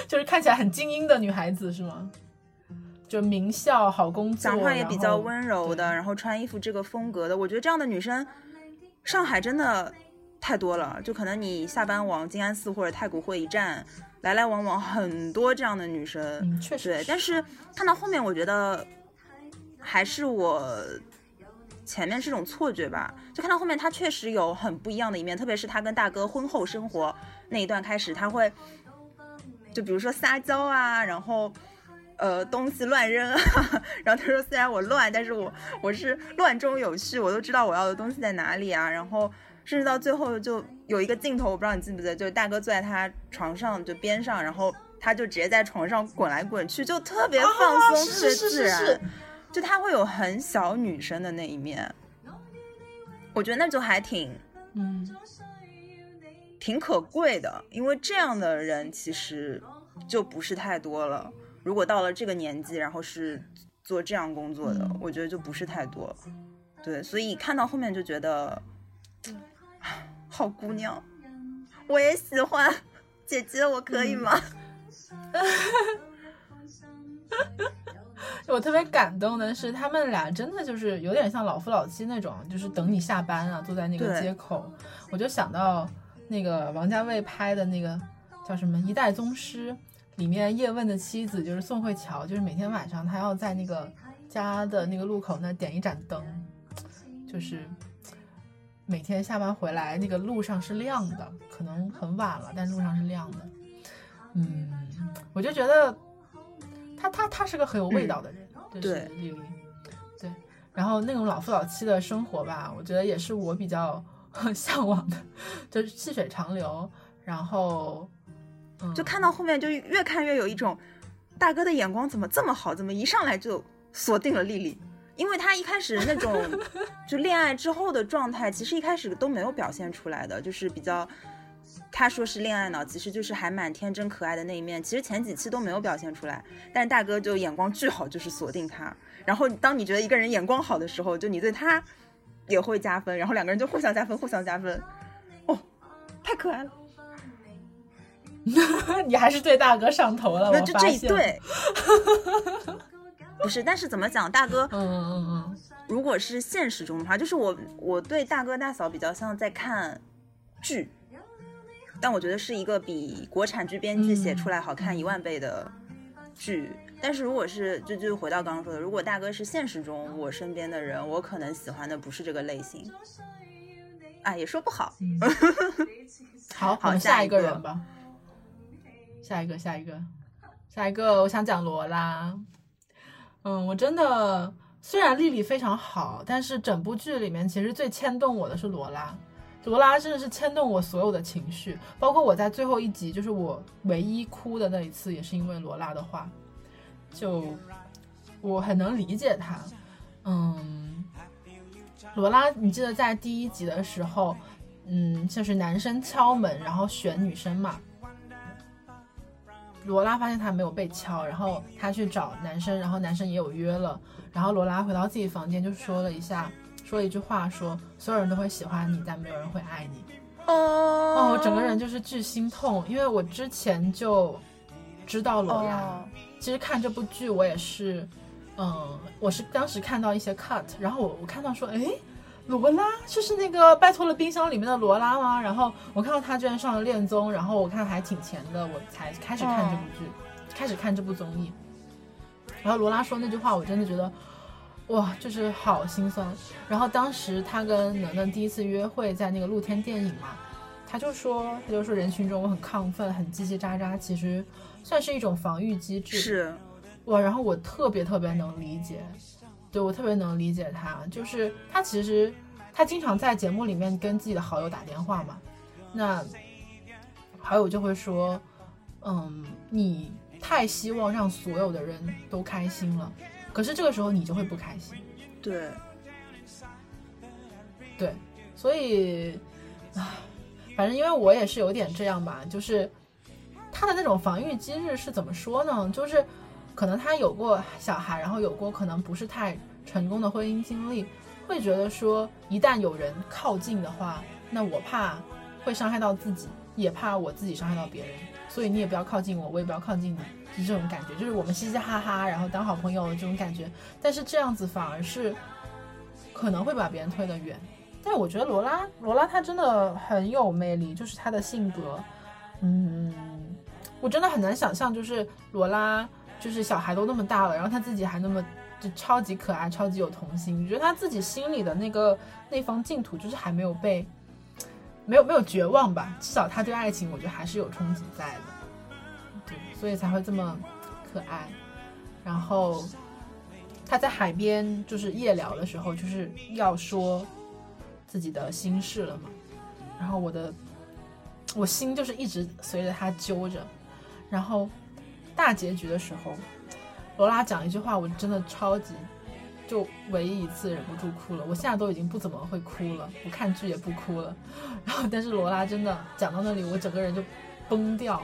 就是看起来很精英的女孩子是吗？就名校好工作，讲话也比较温柔的，然后穿衣服这个风格的，我觉得这样的女生，上海真的太多了，就可能你下班往静安寺或者太古汇一站，来来往往很多这样的女生。嗯，确实对，但是看到后面，我觉得还是我前面是种错觉吧。就看到后面，她确实有很不一样的一面，特别是她跟大哥婚后生活那一段开始，她会就比如说撒娇啊，然后呃东西乱扔啊，然后他说虽然我乱，但是我我是乱中有序，我都知道我要的东西在哪里啊，然后。甚至到最后就有一个镜头，我不知道你记不记得，就是大哥坐在他床上就边上，然后他就直接在床上滚来滚去，就特别放松，特别自然。就他会有很小女生的那一面，我觉得那就还挺，嗯，挺可贵的，因为这样的人其实就不是太多了。如果到了这个年纪，然后是做这样工作的，我觉得就不是太多。对，所以看到后面就觉得。好姑娘，我也喜欢姐姐，我可以吗？我特别感动的是，他们俩真的就是有点像老夫老妻那种，就是等你下班啊，坐在那个街口。我就想到那个王家卫拍的那个叫什么《一代宗师》，里面叶问的妻子就是宋慧乔，就是每天晚上她要在那个家的那个路口那点一盏灯，就是。每天下班回来，那个路上是亮的，可能很晚了，但路上是亮的。嗯，我就觉得他他他是个很有味道的人，对丽丽，对。然后那种老夫老妻的生活吧，我觉得也是我比较 向往的，就是细水长流。然后，就看到后面就越看越有一种大哥的眼光怎么这么好，怎么一上来就锁定了丽丽。因为他一开始那种 就恋爱之后的状态，其实一开始都没有表现出来的，就是比较，他说是恋爱脑，其实就是还蛮天真可爱的那一面，其实前几期都没有表现出来。但是大哥就眼光巨好，就是锁定他。然后当你觉得一个人眼光好的时候，就你对他也会加分，然后两个人就互相加分，互相加分。哦，太可爱了。你还是对大哥上头了，那就这一对。不是，但是怎么讲，大哥，嗯嗯嗯，如果是现实中的话，就是我我对大哥大嫂比较像在看剧，但我觉得是一个比国产剧编剧写出来好看一万倍的剧。但是如果是就就回到刚刚说的，如果大哥是现实中我身边的人，我可能喜欢的不是这个类型，啊，也说不好。好，好，下一个。人吧，下一个，下一个，下一个，我想讲罗拉。嗯，我真的虽然丽丽非常好，但是整部剧里面其实最牵动我的是罗拉，罗拉真的是牵动我所有的情绪，包括我在最后一集，就是我唯一哭的那一次，也是因为罗拉的话，就我很能理解她。嗯，罗拉，你记得在第一集的时候，嗯，就是男生敲门，然后选女生嘛。罗拉发现他没有被敲，然后他去找男生，然后男生也有约了，然后罗拉回到自己房间就说了一下，说了一句话，说所有人都会喜欢你，但没有人会爱你。哦，我整个人就是巨心痛，因为我之前就知道罗拉，其实看这部剧我也是，嗯，我是当时看到一些 cut，然后我我看到说，哎。罗拉就是那个拜托了冰箱里面的罗拉吗？然后我看到他居然上了恋综，然后我看还挺甜的，我才开始看这部剧，开始看这部综艺。然后罗拉说那句话，我真的觉得，哇，就是好心酸。然后当时他跟能能第一次约会在那个露天电影嘛，他就说，他就说人群中我很亢奋，很叽叽喳喳，其实算是一种防御机制。是，哇，然后我特别特别能理解。对我特别能理解他，就是他其实他经常在节目里面跟自己的好友打电话嘛，那好友就会说，嗯，你太希望让所有的人都开心了，可是这个时候你就会不开心。对，对，所以啊，反正因为我也是有点这样吧，就是他的那种防御机制是怎么说呢？就是。可能他有过小孩，然后有过可能不是太成功的婚姻经历，会觉得说一旦有人靠近的话，那我怕会伤害到自己，也怕我自己伤害到别人，所以你也不要靠近我，我也不要靠近你，就这种感觉，就是我们嘻嘻哈哈，然后当好朋友的这种感觉。但是这样子反而是可能会把别人推得远。但我觉得罗拉，罗拉她真的很有魅力，就是她的性格，嗯，我真的很难想象，就是罗拉，就是小孩都那么大了，然后他自己还那么就超级可爱，超级有童心。我觉得他自己心里的那个那方净土，就是还没有被，没有没有绝望吧，至少他对爱情，我觉得还是有憧憬在的，对，所以才会这么可爱。然后他在海边就是夜聊的时候，就是要说。自己的心事了嘛，然后我的我心就是一直随着他揪着，然后大结局的时候，罗拉讲一句话，我真的超级就唯一一次忍不住哭了。我现在都已经不怎么会哭了，我看剧也不哭了。然后但是罗拉真的讲到那里，我整个人就崩掉。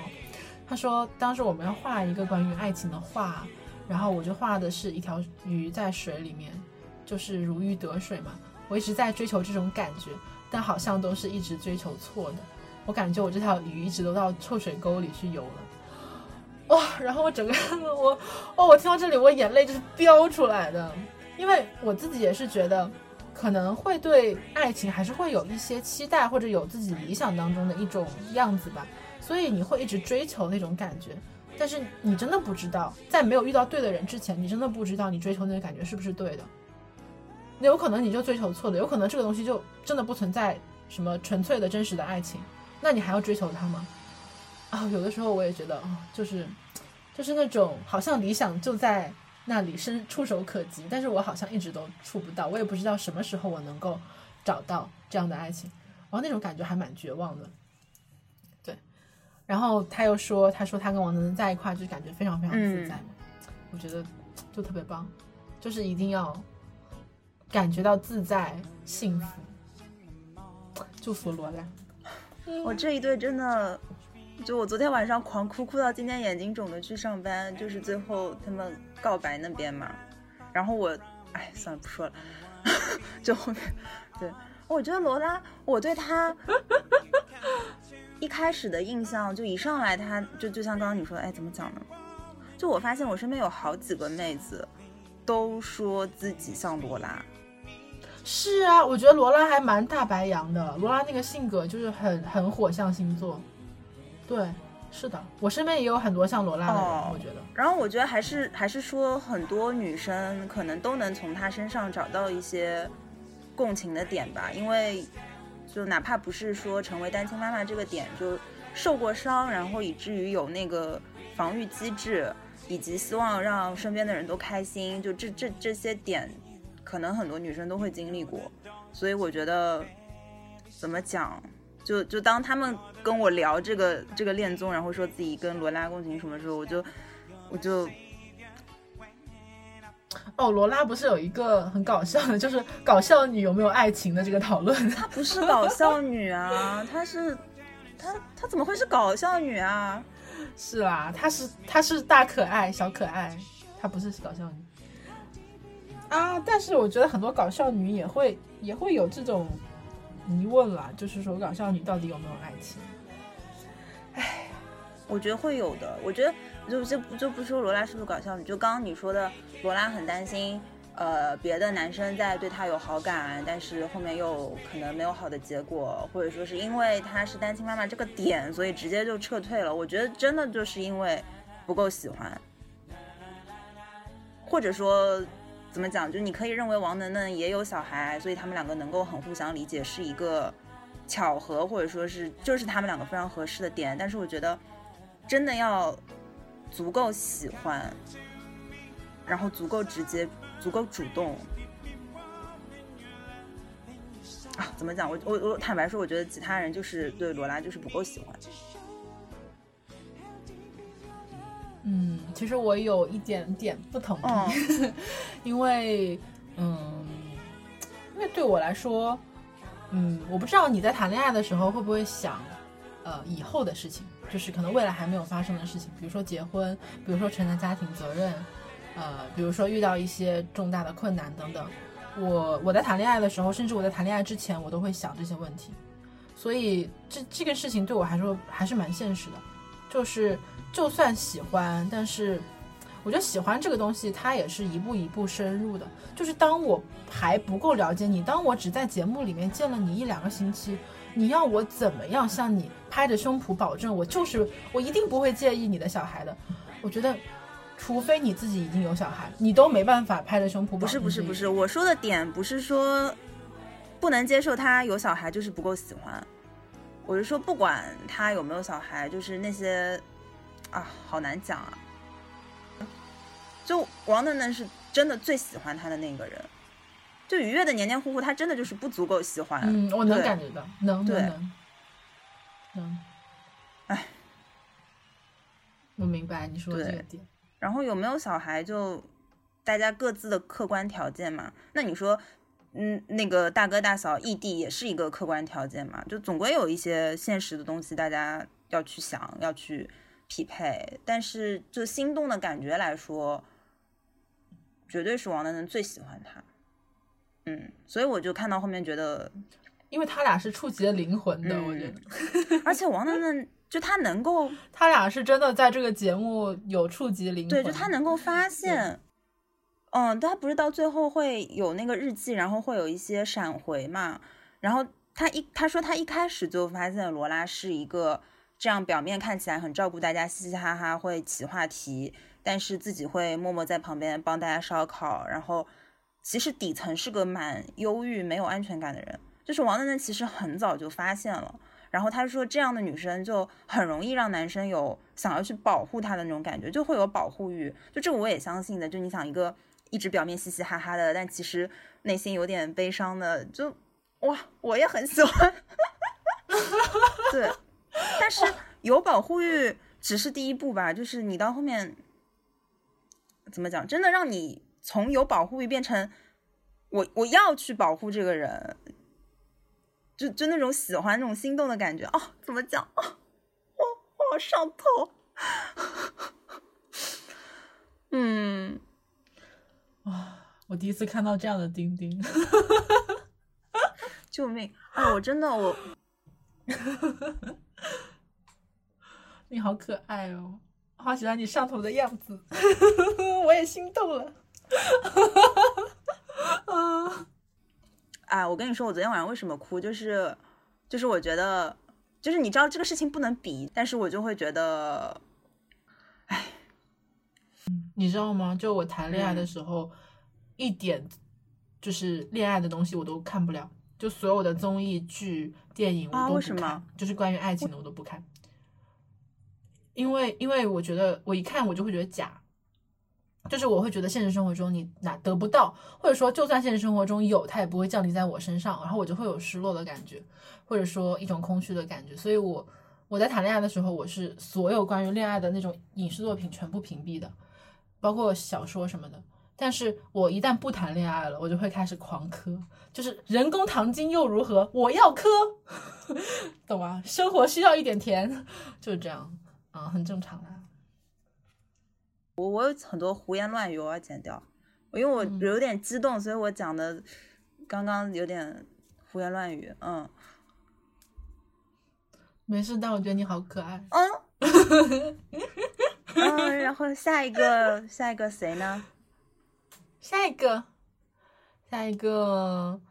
他说当时我们要画一个关于爱情的画，然后我就画的是一条鱼在水里面，就是如鱼得水嘛。我一直在追求这种感觉，但好像都是一直追求错的。我感觉我这条鱼一直都到臭水沟里去游了，哇！然后我整个我哦，我听到这里，我眼泪就是飙出来的，因为我自己也是觉得，可能会对爱情还是会有一些期待，或者有自己理想当中的一种样子吧，所以你会一直追求那种感觉。但是你真的不知道，在没有遇到对的人之前，你真的不知道你追求那个感觉是不是对的。那有可能你就追求错的，有可能这个东西就真的不存在什么纯粹的真实的爱情，那你还要追求它吗？啊，有的时候我也觉得，哦就是，就是那种好像理想就在那里伸触手可及，但是我好像一直都触不到，我也不知道什么时候我能够找到这样的爱情，然后那种感觉还蛮绝望的。对，然后他又说，他说他跟王能能在一块就感觉非常非常自在，我觉得就特别棒，就是一定要。感觉到自在幸福，祝福罗兰。我这一对真的，就我昨天晚上狂哭，哭到今天眼睛肿的去上班，就是最后他们告白那边嘛。然后我，哎，算了不说了。就后面，对，我觉得罗拉，我对他一开始的印象，就一上来她就就像刚刚你说，哎，怎么讲呢？就我发现我身边有好几个妹子，都说自己像罗拉。是啊，我觉得罗拉还蛮大白羊的。罗拉那个性格就是很很火象星座。对，是的，我身边也有很多像罗拉的人，我觉得。然后我觉得还是还是说，很多女生可能都能从她身上找到一些共情的点吧。因为就哪怕不是说成为单亲妈妈这个点，就受过伤，然后以至于有那个防御机制，以及希望让身边的人都开心，就这这这些点。可能很多女生都会经历过，所以我觉得，怎么讲，就就当他们跟我聊这个这个恋综，然后说自己跟罗拉共情什么时候，我就我就，哦，罗拉不是有一个很搞笑的，就是搞笑女有没有爱情的这个讨论？她不是搞笑女啊，她是，她她怎么会是搞笑女啊？是啊，她是她是大可爱小可爱，她不是搞笑女。啊！但是我觉得很多搞笑女也会也会有这种疑问啦，就是说搞笑女到底有没有爱情？唉，我觉得会有的。我觉得就就就不说罗拉是不是搞笑女，就刚刚你说的，罗拉很担心，呃，别的男生在对她有好感，但是后面又可能没有好的结果，或者说是因为她是单亲妈妈这个点，所以直接就撤退了。我觉得真的就是因为不够喜欢，或者说。怎么讲？就你可以认为王能能也有小孩，所以他们两个能够很互相理解是一个巧合，或者说是就是他们两个非常合适的点。但是我觉得，真的要足够喜欢，然后足够直接，足够主动啊！怎么讲？我我我坦白说，我觉得其他人就是对罗拉就是不够喜欢。嗯，其实我有一点点不同意，因为，嗯，因为对我来说，嗯，我不知道你在谈恋爱的时候会不会想，呃，以后的事情，就是可能未来还没有发生的事情，比如说结婚，比如说承担家庭责任，呃，比如说遇到一些重大的困难等等。我我在谈恋爱的时候，甚至我在谈恋爱之前，我都会想这些问题，所以这这个事情对我来说还是蛮现实的，就是。就算喜欢，但是我觉得喜欢这个东西，它也是一步一步深入的。就是当我还不够了解你，当我只在节目里面见了你一两个星期，你要我怎么样向你拍着胸脯保证我就是我一定不会介意你的小孩的？我觉得，除非你自己已经有小孩，你都没办法拍着胸脯保证。不是不是不是，我说的点不是说不能接受他有小孩就是不够喜欢，我是说不管他有没有小孩，就是那些啊，好难讲啊。就王嫩嫩是真的最喜欢他的那个人，就愉悦的黏黏糊糊，他真的就是不足够喜欢。嗯，我能感觉到，能对能能能。唉，我明白你说的这个点。然后有没有小孩，就大家各自的客观条件嘛。那你说，嗯，那个大哥大嫂异地也是一个客观条件嘛？就总归有一些现实的东西，大家要去想，要去匹配。但是就心动的感觉来说，绝对是王楠楠最喜欢他。嗯，所以我就看到后面觉得，因为他俩是触及了灵魂的，嗯我觉得而且王楠楠就他能够 他俩是真的在这个节目有触及灵魂。对，就他能够发现，嗯，他不是到最后会有那个日记，然后会有一些闪回嘛。然后他一他说他一开始就发现罗拉是一个这样表面看起来很照顾大家，嘻嘻哈哈，会起话题，但是自己会默默在旁边帮大家烧烤，然后其实底层是个蛮忧郁、没有安全感的人。就是王楠楠其实很早就发现了。然后他说，这样的女生就很容易让男生有想要去保护她的那种感觉，就会有保护欲。就这个我也相信的。就你想一个一直表面嘻嘻哈哈的，但其实内心有点悲伤的，就哇，我也很喜欢。对，但是有保护欲只是第一步吧，就是你到后面怎么讲，真的让你从有保护欲变成我我要去保护这个人。就就那种喜欢、那种心动的感觉哦，怎么讲哦，我我好上头。嗯，我第一次看到这样的钉钉，救命！哎，我真的我 你好可爱哦，好喜欢你上头的样子，我也心动了。啊，哎，我跟你说，我昨天晚上为什么哭，就是就是我觉得，就是你知道这个事情不能比，但是我就会觉得，你知道吗？就我谈恋爱的嗯时候，一点就是恋爱的东西我都看不了，就所有的综艺剧、电影我都不看，啊为什么就是关于爱情的我都不看，因为因为我觉得我一看我就会觉得假。就是我会觉得现实生活中你哪得不到，或者说就算现实生活中有，它也不会降临在我身上，然后我就会有失落的感觉，或者说一种空虚的感觉。所以我我在谈恋爱的时候，我是所有关于恋爱的那种影视作品全部屏蔽的，包括小说什么的。但是我一旦不谈恋爱了，我就会开始狂磕，就是人工糖精又如何？我要磕，懂吗？生活需要一点甜，就是这样，啊、很正常的。我我有很多胡言乱语，我要剪掉，因为我嗯有点激动，所以我讲的刚刚有点胡言乱语。嗯没事，但我觉得你好可爱。嗯嗯，然后下一个下一个谁呢？下一个，下一个，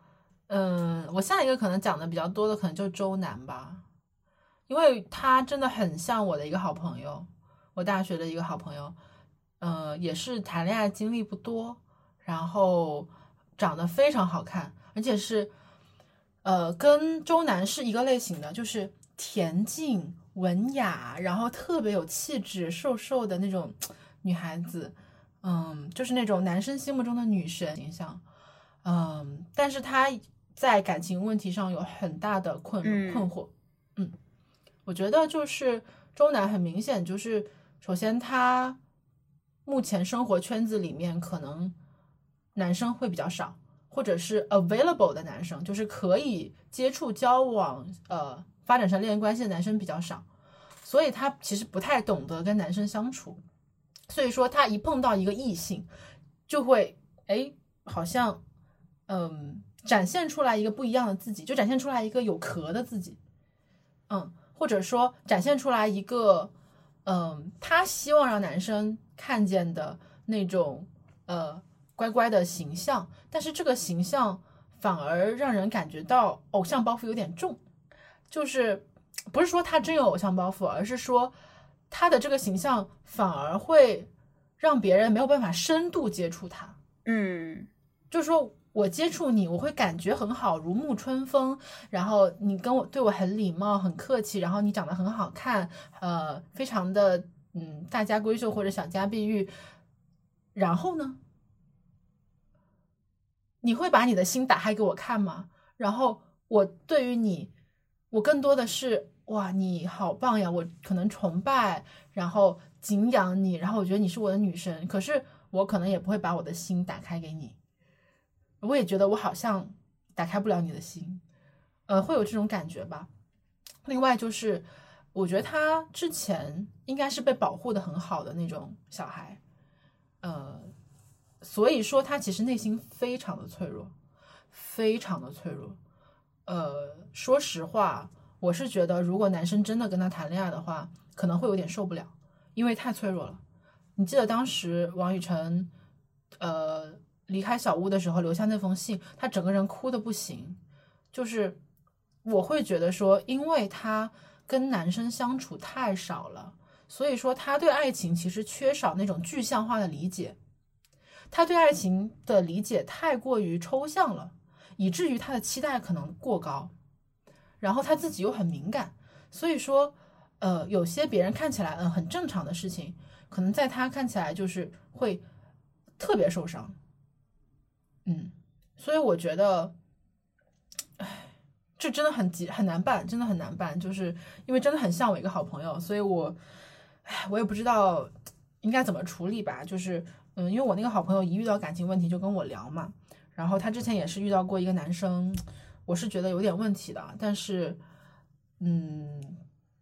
嗯，我下一个可能讲的比较多的可能就是周南吧，因为他真的很像我的一个好朋友，我大学的一个好朋友，呃，也是谈恋爱经历不多，然后长得非常好看，而且是，呃，跟周南是一个类型的，就是恬静文雅，然后特别有气质，瘦瘦的那种女孩子。嗯，就是那种男生心目中的女神形象，嗯，但是她在感情问题上有很大的困嗯。困惑，嗯，我觉得就是周南很明显就是，首先他目前生活圈子里面可能男生会比较少，或者是 available 的男生，就是可以接触交往，呃，发展成恋爱关系的男生比较少，所以他其实不太懂得跟男生相处。所以说，他一碰到一个异性，就会哎，好像嗯，展现出来一个不一样的自己，就展现出来一个有壳的自己，嗯，或者说展现出来一个嗯，他希望让男生看见的那种呃乖乖的形象，但是这个形象反而让人感觉到偶像包袱有点重，就是不是说他真有偶像包袱，而是说他的这个形象反而会让别人没有办法深度接触他。嗯，就是说我接触你，我会感觉很好，如沐春风。然后你跟我对我很礼貌、很客气，然后你长得很好看，呃，非常的嗯大家闺秀或者小家碧玉。然后呢，你会把你的心打开给我看吗？然后我对于你，我更多的是哇，你好棒呀！我可能崇拜，然后敬仰你，然后我觉得你是我的女神。可是我可能也不会把我的心打开给你。我也觉得我好像打开不了你的心，呃，会有这种感觉吧。另外就是，我觉得他之前应该是被保护的很好的那种小孩，呃，所以说他其实内心非常的脆弱，非常的脆弱。呃，说实话，我是觉得如果男生真的跟他谈恋爱的话，可能会有点受不了，因为太脆弱了。你记得当时王雨辰，呃。离开小屋的时候留下那封信，他整个人哭的不行。就是我会觉得说，因为他跟男生相处太少了，所以说他对爱情其实缺少那种具象化的理解。他对爱情的理解太过于抽象了，以至于他的期待可能过高。然后他自己又很敏感，所以说，呃，有些别人看起来嗯很正常的事情，可能在他看起来就是会特别受伤。嗯，所以我觉得，哎，这真的很急很难办，真的很难办，就是因为真的很像我一个好朋友，所以我，哎，我也不知道应该怎么处理吧。就是，嗯，因为我那个好朋友一遇到感情问题就跟我聊嘛，然后他之前也是遇到过一个男生，我是觉得有点问题的，但是，嗯，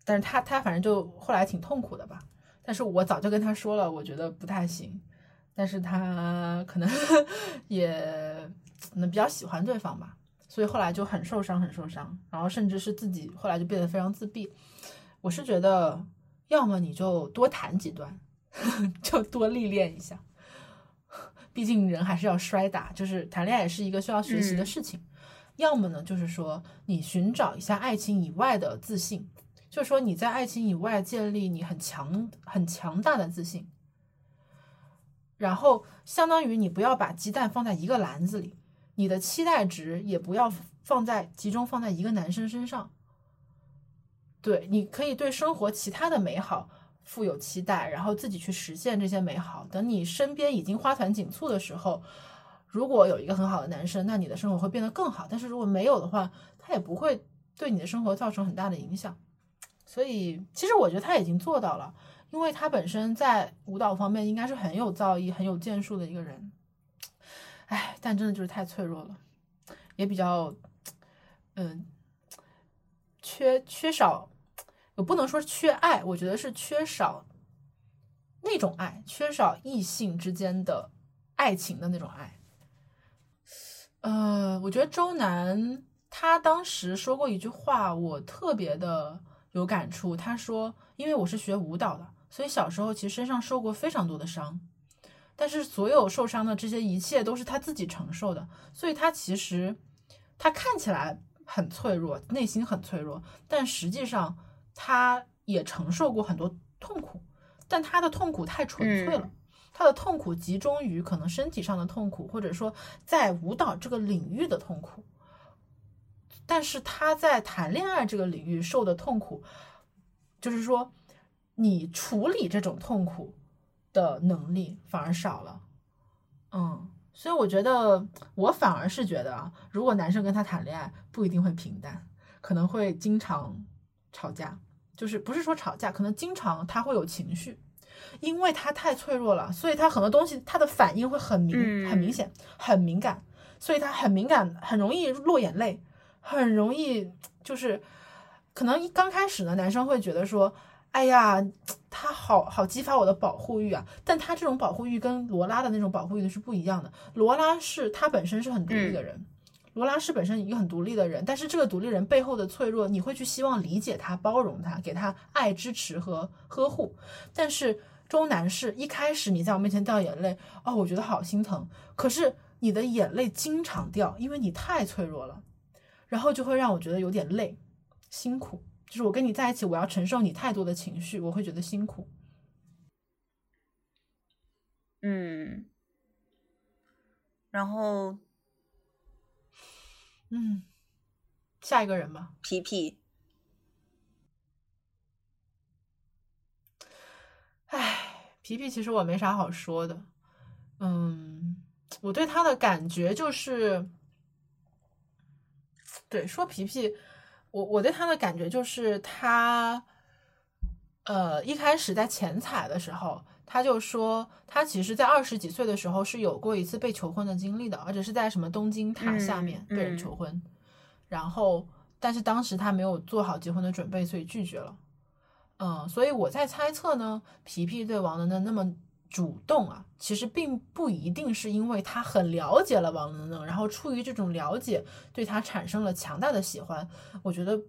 但是他他反正就后来挺痛苦的吧，但是我早就跟他说了，我觉得不太行。但是他可能 也可能比较喜欢对方吧，所以后来就很受伤，很受伤，然后甚至是自己后来就变得非常自闭。我是觉得，要么你就多谈几段，就多历练一下，毕竟人还是要摔打，就是谈恋爱也是一个需要学习的事情。要么呢，就是说你寻找一下爱情以外的自信，就是说你在爱情以外建立你很强、很强大的自信。然后，相当于你不要把鸡蛋放在一个篮子里，你的期待值也不要放在集中放在一个男生身上。对，你可以对生活其他的美好富有期待，然后自己去实现这些美好。等你身边已经花团锦簇的时候，如果有一个很好的男生，那你的生活会变得更好。但是如果没有的话，他也不会对你的生活造成很大的影响。所以，其实我觉得他已经做到了。因为他本身在舞蹈方面应该是很有造诣、很有建树的一个人，哎，但真的就是太脆弱了，也比较，嗯，缺缺少，我不能说缺爱，我觉得是缺少那种爱，缺少异性之间的爱情的那种爱。呃，我觉得周南他当时说过一句话，我特别的有感触。他说：“因为我是学舞蹈的。”所以小时候其实身上受过非常多的伤，但是所有受伤的这些一切都是他自己承受的，所以他其实他看起来很脆弱，内心很脆弱，但实际上他也承受过很多痛苦，但他的痛苦太纯粹了，他的痛苦集中于可能身体上的痛苦，或者说在舞蹈这个领域的痛苦，但是他在谈恋爱这个领域受的痛苦，就是说。你处理这种痛苦的能力反而少了，嗯，所以我觉得我反而是觉得啊，如果男生跟他谈恋爱，不一定会平淡，可能会经常吵架，就是不是说吵架，可能经常他会有情绪，因为他太脆弱了，所以他很多东西他的反应会很明很明显很敏感，所以他很敏感，很容易落眼泪，很容易就是可能一刚开始呢，男生会觉得说。哎呀，他好好激发我的保护欲啊！但他这种保护欲跟罗拉的那种保护欲是不一样的。罗拉是他本身是很独立的人，罗拉是本身一个很独立的人，但是这个独立人背后的脆弱，你会去希望理解他、包容他，给他爱、支持和呵护。但是钟南是一开始你在我面前掉眼泪，哦，我觉得好心疼。可是你的眼泪经常掉，因为你太脆弱了，然后就会让我觉得有点累、辛苦。就是我跟你在一起，我要承受你太多的情绪，我会觉得辛苦。嗯，然后，嗯，下一个人吧，皮皮。唉，皮皮其实我没啥好说的。嗯，我对他的感觉就是，对，说皮皮。我我对他的感觉就是他，呃，一开始在前彩的时候，他就说他其实，在二十几岁的时候是有过一次被求婚的经历的，而且是在什么东京塔下面被人求婚，然后但是当时他没有做好结婚的准备，所以拒绝了。嗯，所以我在猜测呢，皮皮对王能能那么。主动啊，其实并不一定是因为他很了解了王能能，然后出于这种了解，对他产生了强大的喜欢。我觉得，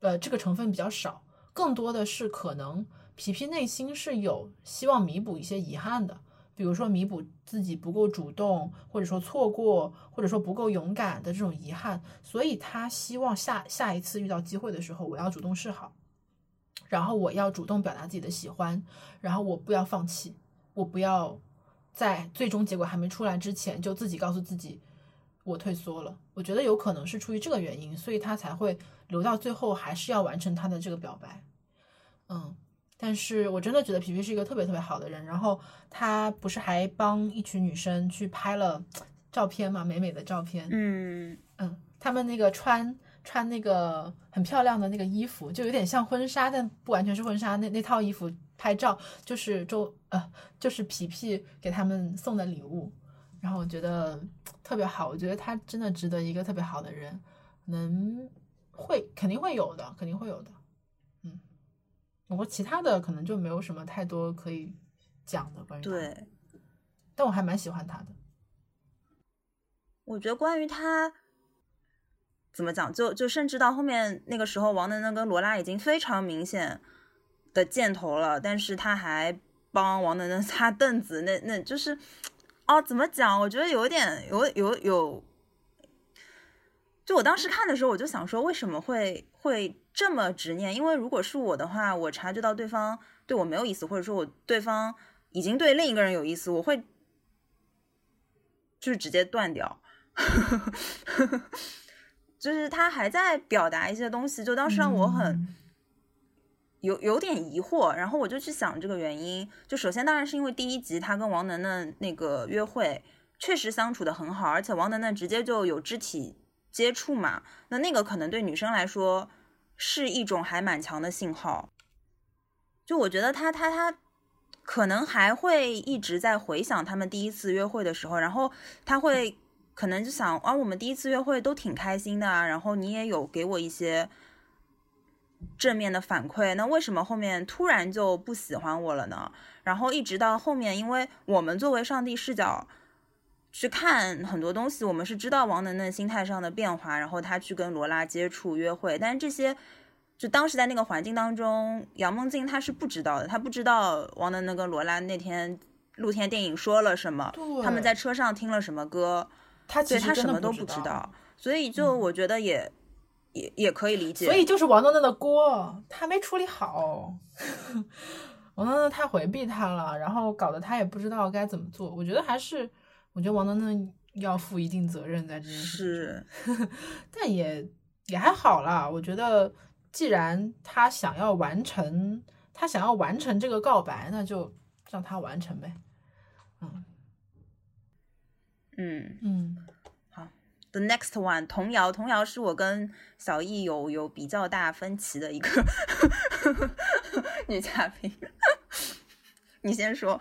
呃，这个成分比较少，更多的是可能皮皮内心是有希望弥补一些遗憾的，比如说弥补自己不够主动，或者说错过，或者说不够勇敢的这种遗憾，所以他希望下下一次遇到机会的时候，我要主动示好，然后我要主动表达自己的喜欢，然后我不要放弃。我不要在最终结果还没出来之前就自己告诉自己我退缩了。我觉得有可能是出于这个原因，所以他才会留到最后，还是要完成他的这个表白。嗯，但是我真的觉得皮皮是一个特别特别好的人。然后他不是还帮一群女生去拍了照片嘛，美美的照片。嗯嗯，他们那个穿穿那个很漂亮的那个衣服，就有点像婚纱，但不完全是婚纱。那那套衣服。拍照就是周呃，就是皮皮给他们送的礼物，然后我觉得特别好，我觉得他真的值得一个特别好的人，能会肯定会有的，肯定会有的，嗯，我其他的可能就没有什么太多可以讲的关于对，但我还蛮喜欢他的。我觉得关于他怎么讲，就就甚至到后面那个时候，王能能跟罗拉已经非常明显。的箭头了，但是他还帮王能能 擦凳子，那那就是，哦，怎么讲？我觉得有点有有有，就我当时看的时候，我就想说，为什么会会这么执念？因为如果是我的话，我察觉到对方对我没有意思，或者说我对方已经对另一个人有意思，我会就是直接断掉。就是他还在表达一些东西，就当时让我很。有有点疑惑，然后我就去想这个原因。就首先当然是因为第一集他跟王能能那个约会确实相处的很好，而且王能能直接就有肢体接触嘛，那那个可能对女生来说是一种还蛮强的信号。就我觉得他他他可能还会一直在回想他们第一次约会的时候，然后他会可能就想啊，我们第一次约会都挺开心的啊，然后你也有给我一些。正面的反馈，那为什么后面突然就不喜欢我了呢？然后一直到后面，因为我们作为上帝视角去看很多东西，我们是知道王能能心态上的变化，然后他去跟罗拉接触约会，但是这些就当时在那个环境当中，杨梦静她是不知道的，她不知道王能能跟罗拉那天露天电影说了什么，他们在车上听了什么歌，他对他什么都不知道，所以就我觉得也。也也可以理解，所以就是王能能的锅，他没处理好，王能能太回避他了，然后搞得他也不知道该怎么做。我觉得还是，我觉得王能能要负一定责任在这件事。是，但也也还好啦。我觉得既然他想要完成，他想要完成这个告白，那就让他完成呗。嗯嗯嗯。The next one，童谣，童谣是我跟小易有有比较大分歧的一个 女嘉宾。你先说。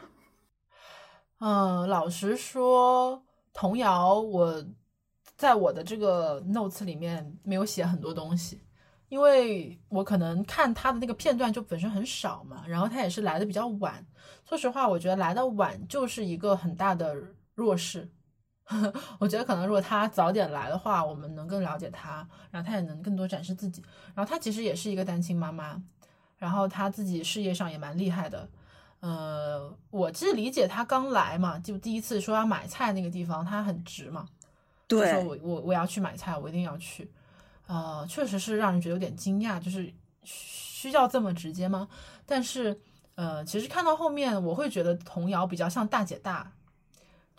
嗯，老实说，童谣我在我的这个 notes 里面没有写很多东西，因为我可能看他的那个片段就本身很少嘛，然后他也是来的比较晚。说实话，我觉得来的晚就是一个很大的弱势。我觉得可能如果他早点来的话，我们能更了解他，然后他也能更多展示自己。然后他其实也是一个单亲妈妈，然后他自己事业上也蛮厉害的。呃，我其实理解他刚来嘛，就第一次说要买菜那个地方，他很直嘛，就说我我我要去买菜，我一定要去。呃，确实是让人觉得有点惊讶，就是需要这么直接吗？但是呃，其实看到后面，我会觉得童瑶比较像大姐大。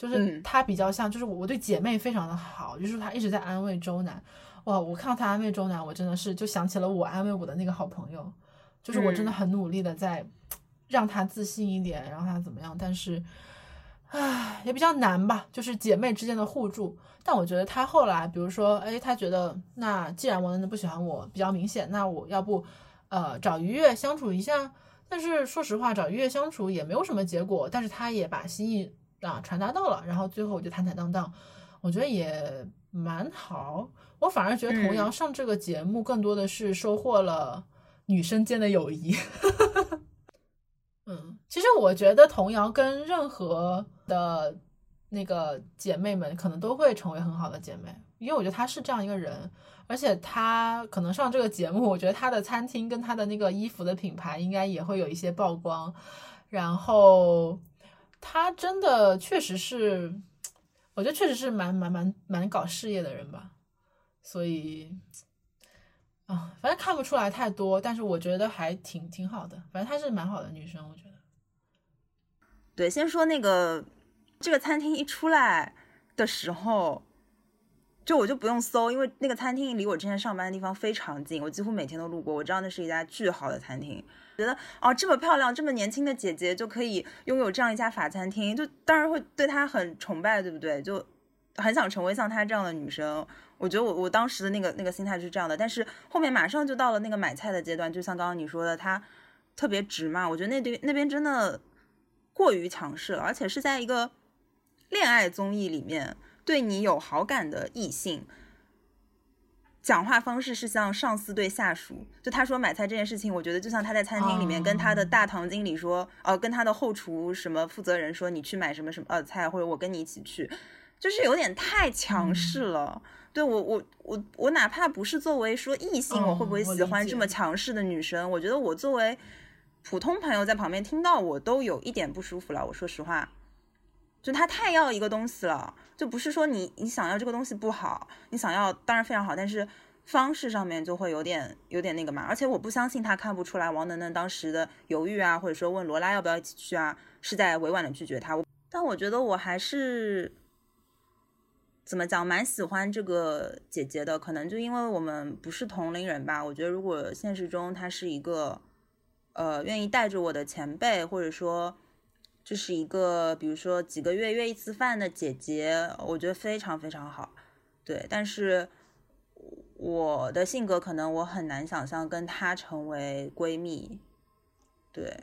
就是她比较像，就是我对姐妹非常的好，就是她一直在安慰周南。哇，我看到她安慰周南，我真的是就想起了我安慰我的那个好朋友，就是我真的很努力的在让她自信一点，让她怎么样。但是，唉，也比较难吧，就是姐妹之间的互助。但我觉得她后来，比如说，哎，她觉得那既然王楠楠不喜欢我，比较明显，那我要不，呃，找愉悦相处一下。但是说实话，找愉悦相处也没有什么结果。但是她也把心意。啊，传达到了，然后最后我就坦坦荡荡，我觉得也蛮好。我反而觉得童谣上这个节目更多的是收获了女生间的友谊。嗯，其实我觉得童谣跟任何的那个姐妹们可能都会成为很好的姐妹，因为我觉得她是这样一个人，而且她可能上这个节目，我觉得她的餐厅跟她的那个衣服的品牌应该也会有一些曝光，然后。他真的确实是，我觉得确实是蛮蛮蛮蛮搞事业的人吧，所以啊，反正看不出来太多，但是我觉得还挺挺好的，反正她是蛮好的女生，我觉得。对，先说那个这个餐厅一出来的时候，就我就不用搜，因为那个餐厅离我之前上班的地方非常近，我几乎每天都路过，我知道那是一家巨好的餐厅。觉得哦，这么漂亮、这么年轻的姐姐就可以拥有这样一家法餐厅，就当然会对她很崇拜，对不对？就很想成为像她这样的女生。我觉得我我当时的那个那个心态是这样的，但是后面马上就到了那个买菜的阶段，就像刚刚你说的，她特别直嘛。我觉得那对那边真的过于强势了，而且是在一个恋爱综艺里面对你有好感的异性。讲话方式是像上司对下属，就他说买菜这件事情，我觉得就像他在餐厅里面跟他的大堂经理说，呃，跟他的后厨什么负责人说，你去买什么什么呃菜，或者我跟你一起去，就是有点太强势了。对我我我我哪怕不是作为说异性，我会不会喜欢这么强势的女生？我觉得我作为普通朋友在旁边听到，我都有一点不舒服了。我说实话。就他太要一个东西了，就不是说你你想要这个东西不好，你想要当然非常好，但是方式上面就会有点有点那个嘛。而且我不相信他看不出来王能能当时的犹豫啊，或者说问罗拉要不要一起去啊，是在委婉的拒绝他。但我觉得我还是怎么讲，蛮喜欢这个姐姐的，可能就因为我们不是同龄人吧。我觉得如果现实中她是一个呃愿意带着我的前辈，或者说。这是一个，比如说几个月约一次饭的姐姐，我觉得非常非常好，对。但是我的性格可能我很难想象跟她成为闺蜜，对。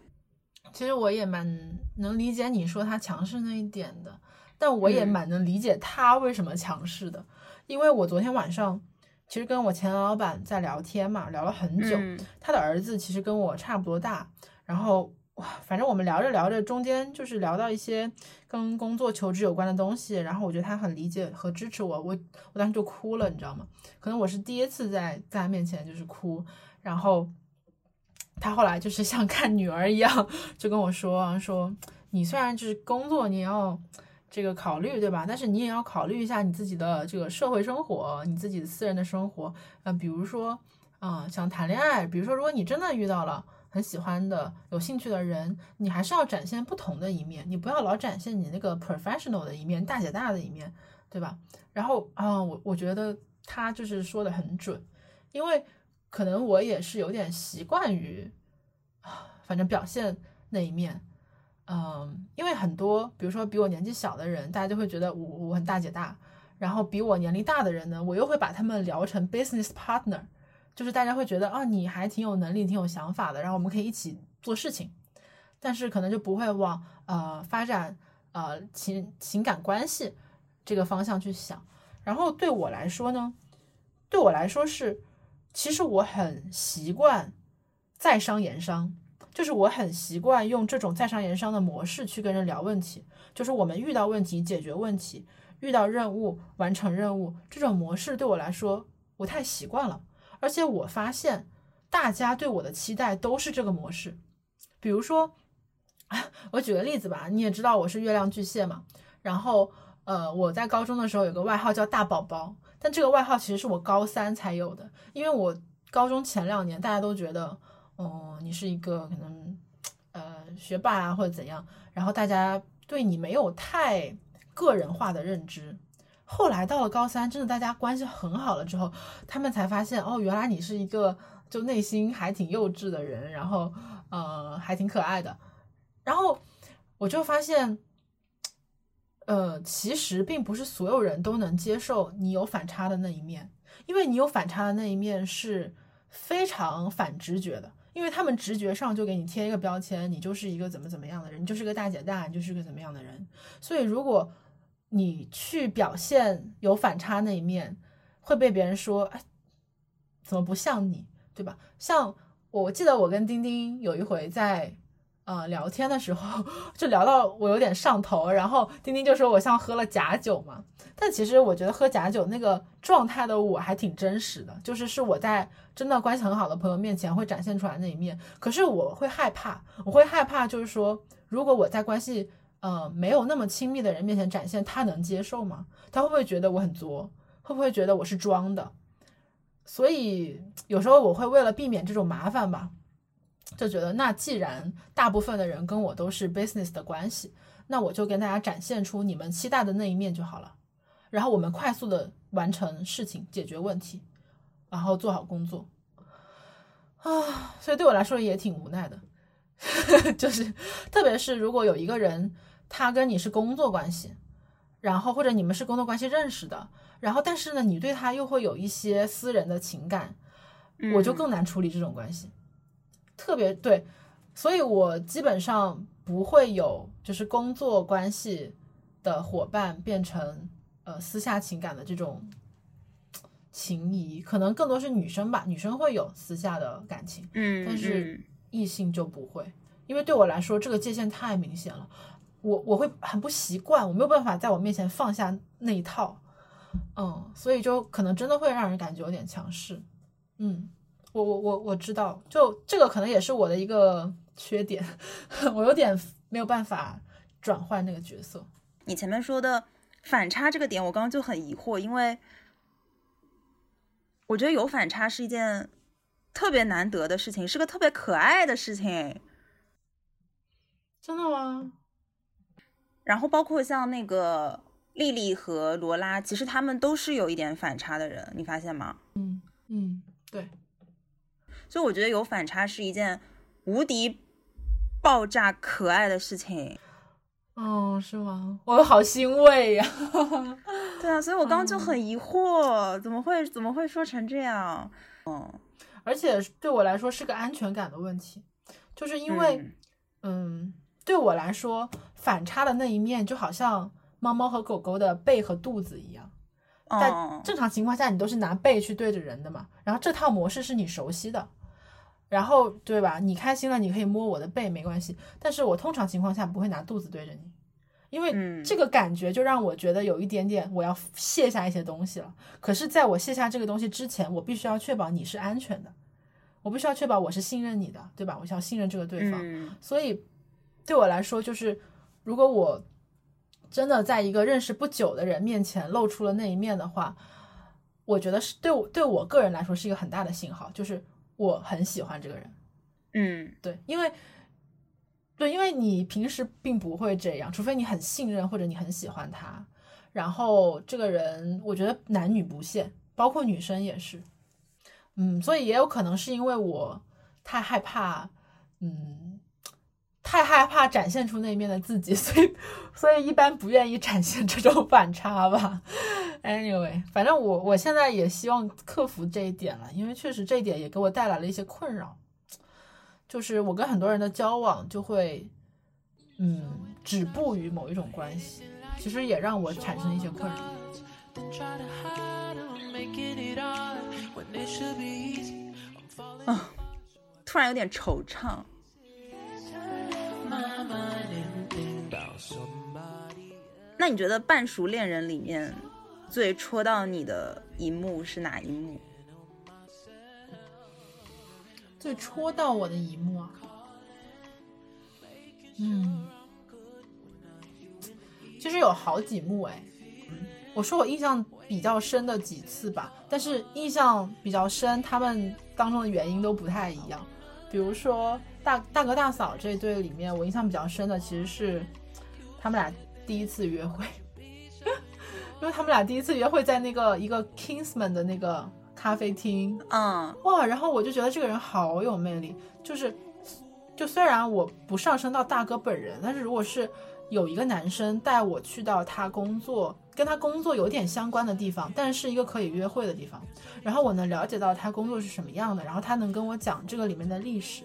其实我也蛮能理解你说她强势那一点的，但我也蛮能理解她为什么强势的，因为我昨天晚上其实跟我前老板在聊天嘛，聊了很久，他的儿子其实跟我差不多大，然后。哇，反正我们聊着聊着，中间就是聊到一些跟工作求职有关的东西，然后我觉得他很理解和支持我，我我当时就哭了，你知道吗？可能我是第一次在在他面前就是哭，然后他后来就是像看女儿一样，就跟我说说，你虽然就是工作你要这个考虑对吧？但是你也要考虑一下你自己的这个社会生活，你自己的私人的生活，嗯，比如说啊，想谈恋爱，比如说如果你真的遇到了。很喜欢的、有兴趣的人，你还是要展现不同的一面，你不要老展现你那个 professional 的一面、大姐大的一面，对吧？然后啊，我我觉得他就是说的很准，因为可能我也是有点习惯于啊，反正表现那一面，嗯，因为很多比如说比我年纪小的人，大家就会觉得我我很大姐大，然后比我年龄大的人呢，我又会把他们聊成 business partner。就是大家会觉得啊，你还挺有能力、挺有想法的，然后我们可以一起做事情，但是可能就不会往呃发展呃情情感关系这个方向去想。然后对我来说呢，对我来说是，其实我很习惯在商言商，就是我很习惯用这种在商言商的模式去跟人聊问题，就是我们遇到问题解决问题。遇到任务完成任务这种模式对我来说我太习惯了，而且我发现大家对我的期待都是这个模式。比如说，我举个例子吧，你也知道我是月亮巨蟹嘛，然后呃我在高中的时候有个外号叫大宝宝，但这个外号其实是我高三才有的，因为我高中前两年大家都觉得，哦你是一个可能呃学霸啊或者怎样，然后大家对你没有太。个人化的认知，后来到了高三，真的大家关系很好了之后，他们才发现哦，原来你是一个就内心还挺幼稚的人，然后呃还挺可爱的，然后我就发现，呃，其实并不是所有人都能接受你有反差的那一面，因为你有反差的那一面是非常反直觉的，因为他们直觉上就给你贴一个标签，你就是一个怎么怎么样的人，你就是个大姐大，你就是个怎么样的人，所以如果你去表现有反差那一面，会被别人说，哎，怎么不像你，对吧？像我记得我跟丁丁有一回在呃聊天的时候，就聊到我有点上头，然后丁丁就说我像喝了假酒嘛。但其实我觉得喝假酒那个状态的我还挺真实的，就是是我在真的关系很好的朋友面前会展现出来那一面。可是我会害怕，我会害怕，就是说如果我在关系。呃，没有那么亲密的人面前展现，他能接受吗？他会不会觉得我很作？会不会觉得我是装的？所以有时候我会为了避免这种麻烦吧，就觉得那既然大部分的人跟我都是 business 的关系，那我就跟大家展现出你们期待的那一面就好了。然后我们快速的完成事情，解决问题，然后做好工作。啊，所以对我来说也挺无奈的，就是特别是如果有一个人。他跟你是工作关系，然后或者你们是工作关系认识的，然后但是呢，你对他又会有一些私人的情感，我就更难处理这种关系。特别对，所以我基本上不会有就是工作关系的伙伴变成呃私下情感的这种情谊，可能更多是女生吧，女生会有私下的感情，嗯，但是异性就不会，因为对我来说这个界限太明显了。我我会很不习惯，我没有办法在我面前放下那一套，嗯，所以就可能真的会让人感觉有点强势，嗯，我我我我知道，就这个可能也是我的一个缺点，我有点没有办法转换那个角色。你前面说的反差这个点，我刚刚就很疑惑，因为我觉得有反差是一件特别难得的事情，是个特别可爱的事情。真的吗？然后包括像那个丽丽和罗拉，其实他们都是有一点反差的人，你发现吗？嗯嗯，对。所以我觉得有反差是一件无敌爆炸可爱的事情。哦，是吗？我好欣慰呀。对啊，所以我刚刚就很疑惑，怎么会怎么会说成这样？嗯，而且对我来说是个安全感的问题，就是因为，嗯。对我来说，反差的那一面就好像猫猫和狗狗的背和肚子一样。在正常情况下，你都是拿背去对着人的嘛。然后这套模式是你熟悉的，然后对吧？你开心了，你可以摸我的背，没关系。但是我通常情况下不会拿肚子对着你，因为这个感觉就让我觉得有一点点我要卸下一些东西了。可是，在我卸下这个东西之前，我必须要确保你是安全的，我必须要确保我是信任你的，对吧？我需要信任这个对方，所以。对我来说，就是如果我真的在一个认识不久的人面前露出了那一面的话，我觉得是对我对我个人来说是一个很大的信号，就是我很喜欢这个人。嗯，对，因为对，因为你平时并不会这样，除非你很信任或者你很喜欢他。然后这个人，我觉得男女不限，包括女生也是。嗯，所以也有可能是因为我太害怕，嗯。太害怕展现出那一面的自己，所以所以一般不愿意展现这种反差吧。Anyway，反正我我现在也希望克服这一点了，因为确实这一点也给我带来了一些困扰。就是我跟很多人的交往就会，嗯，止步于某一种关系，其实也让我产生一些困扰。啊，突然有点惆怅。那你觉得《半熟恋人》里面最戳到你的一幕是哪一幕？最戳到我的一幕啊，嗯，其实有好几幕哎。我说我印象比较深的几次吧，但是印象比较深，他们当中的原因都不太一样。比如说大大哥大嫂这对里面，我印象比较深的其实是他们俩第一次约会，因为他们俩第一次约会在那个一个 Kingsman 的那个咖啡厅，嗯，哇，然后我就觉得这个人好有魅力，就是就虽然我不上升到大哥本人，但是如果是有一个男生带我去到他工作。跟他工作有点相关的地方，但是一个可以约会的地方。然后我能了解到他工作是什么样的，然后他能跟我讲这个里面的历史，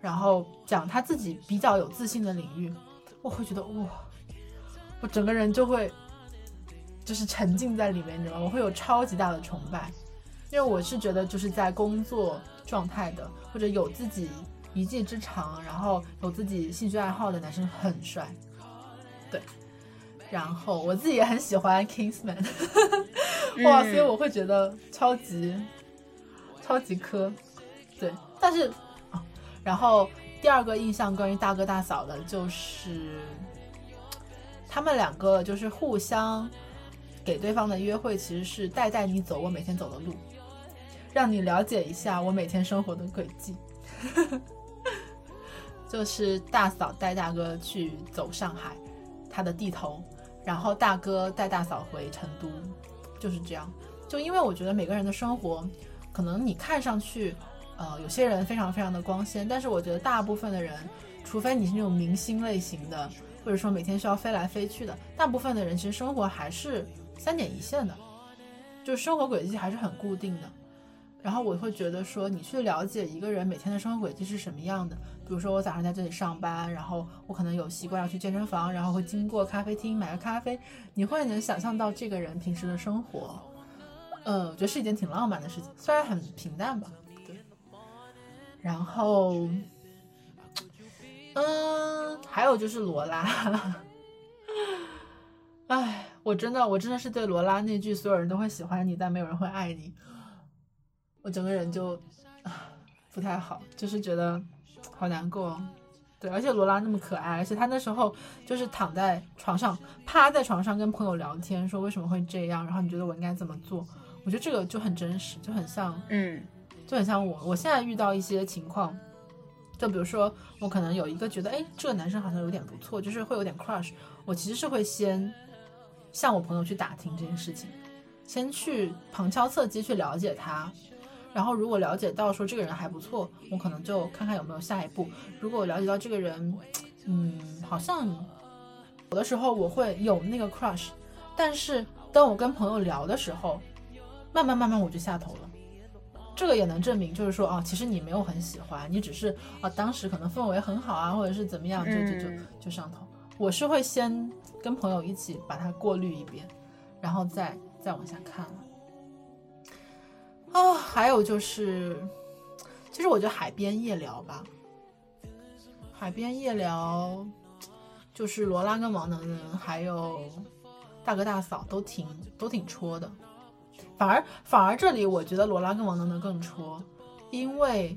然后讲他自己比较有自信的领域，我会觉得哇，我整个人就会就是沉浸在里面，你知道吗？我会有超级大的崇拜，因为我是觉得就是在工作状态的或者有自己一技之长，然后有自己兴趣爱好的男生很帅，对。然后我自己也很喜欢 Kingsman，哇，所以我会觉得超级超级磕，对。但是啊，然后第二个印象关于大哥大嫂的就是他们两个就是互相给对方的约会，其实是带带你走我每天走的路，让你了解一下我每天生活的轨迹，就是大嫂带大哥去走上海，他的地头。然后大哥带大嫂回成都，就是这样。就因为我觉得每个人的生活，可能你看上去，呃，有些人非常非常的光鲜，但是我觉得大部分的人，除非你是那种明星类型的，或者说每天需要飞来飞去的，大部分的人其实生活还是三点一线的，就是生活轨迹还是很固定的。然后我会觉得说，你去了解一个人每天的生活轨迹是什么样的。比如说我早上在这里上班，然后我可能有习惯要去健身房，然后会经过咖啡厅买个咖啡。你会能想象到这个人平时的生活，呃，我觉得是一件挺浪漫的事情，虽然很平淡吧。然后，嗯，还有就是罗拉，哎，我真的，我真的是对罗拉那句“所有人都会喜欢你，但没有人会爱你”。我整个人就不太好，就是觉得好难过，对，而且罗拉那么可爱，而且她那时候就是躺在床上，趴在床上跟朋友聊天，说为什么会这样，然后你觉得我应该怎么做？我觉得这个就很真实，就很像，嗯，就很像我。我现在遇到一些情况，就比如说我可能有一个觉得，哎，这个男生好像有点不错，就是会有点 crush，我其实是会先向我朋友去打听这件事情，先去旁敲侧击去了解他。然后，如果了解到说这个人还不错，我可能就看看有没有下一步。如果我了解到这个人，嗯，好像有的时候我会有那个 crush，但是当我跟朋友聊的时候，慢慢慢慢我就下头了。这个也能证明，就是说啊，其实你没有很喜欢，你只是啊当时可能氛围很好啊，或者是怎么样，就就就就上头。我是会先跟朋友一起把它过滤一遍，然后再再往下看了。啊，还有就是，其实我觉得海边夜聊吧，海边夜聊，就是罗拉跟王能能还有大哥大嫂都挺都挺戳的，反而反而这里我觉得罗拉跟王能能更戳，因为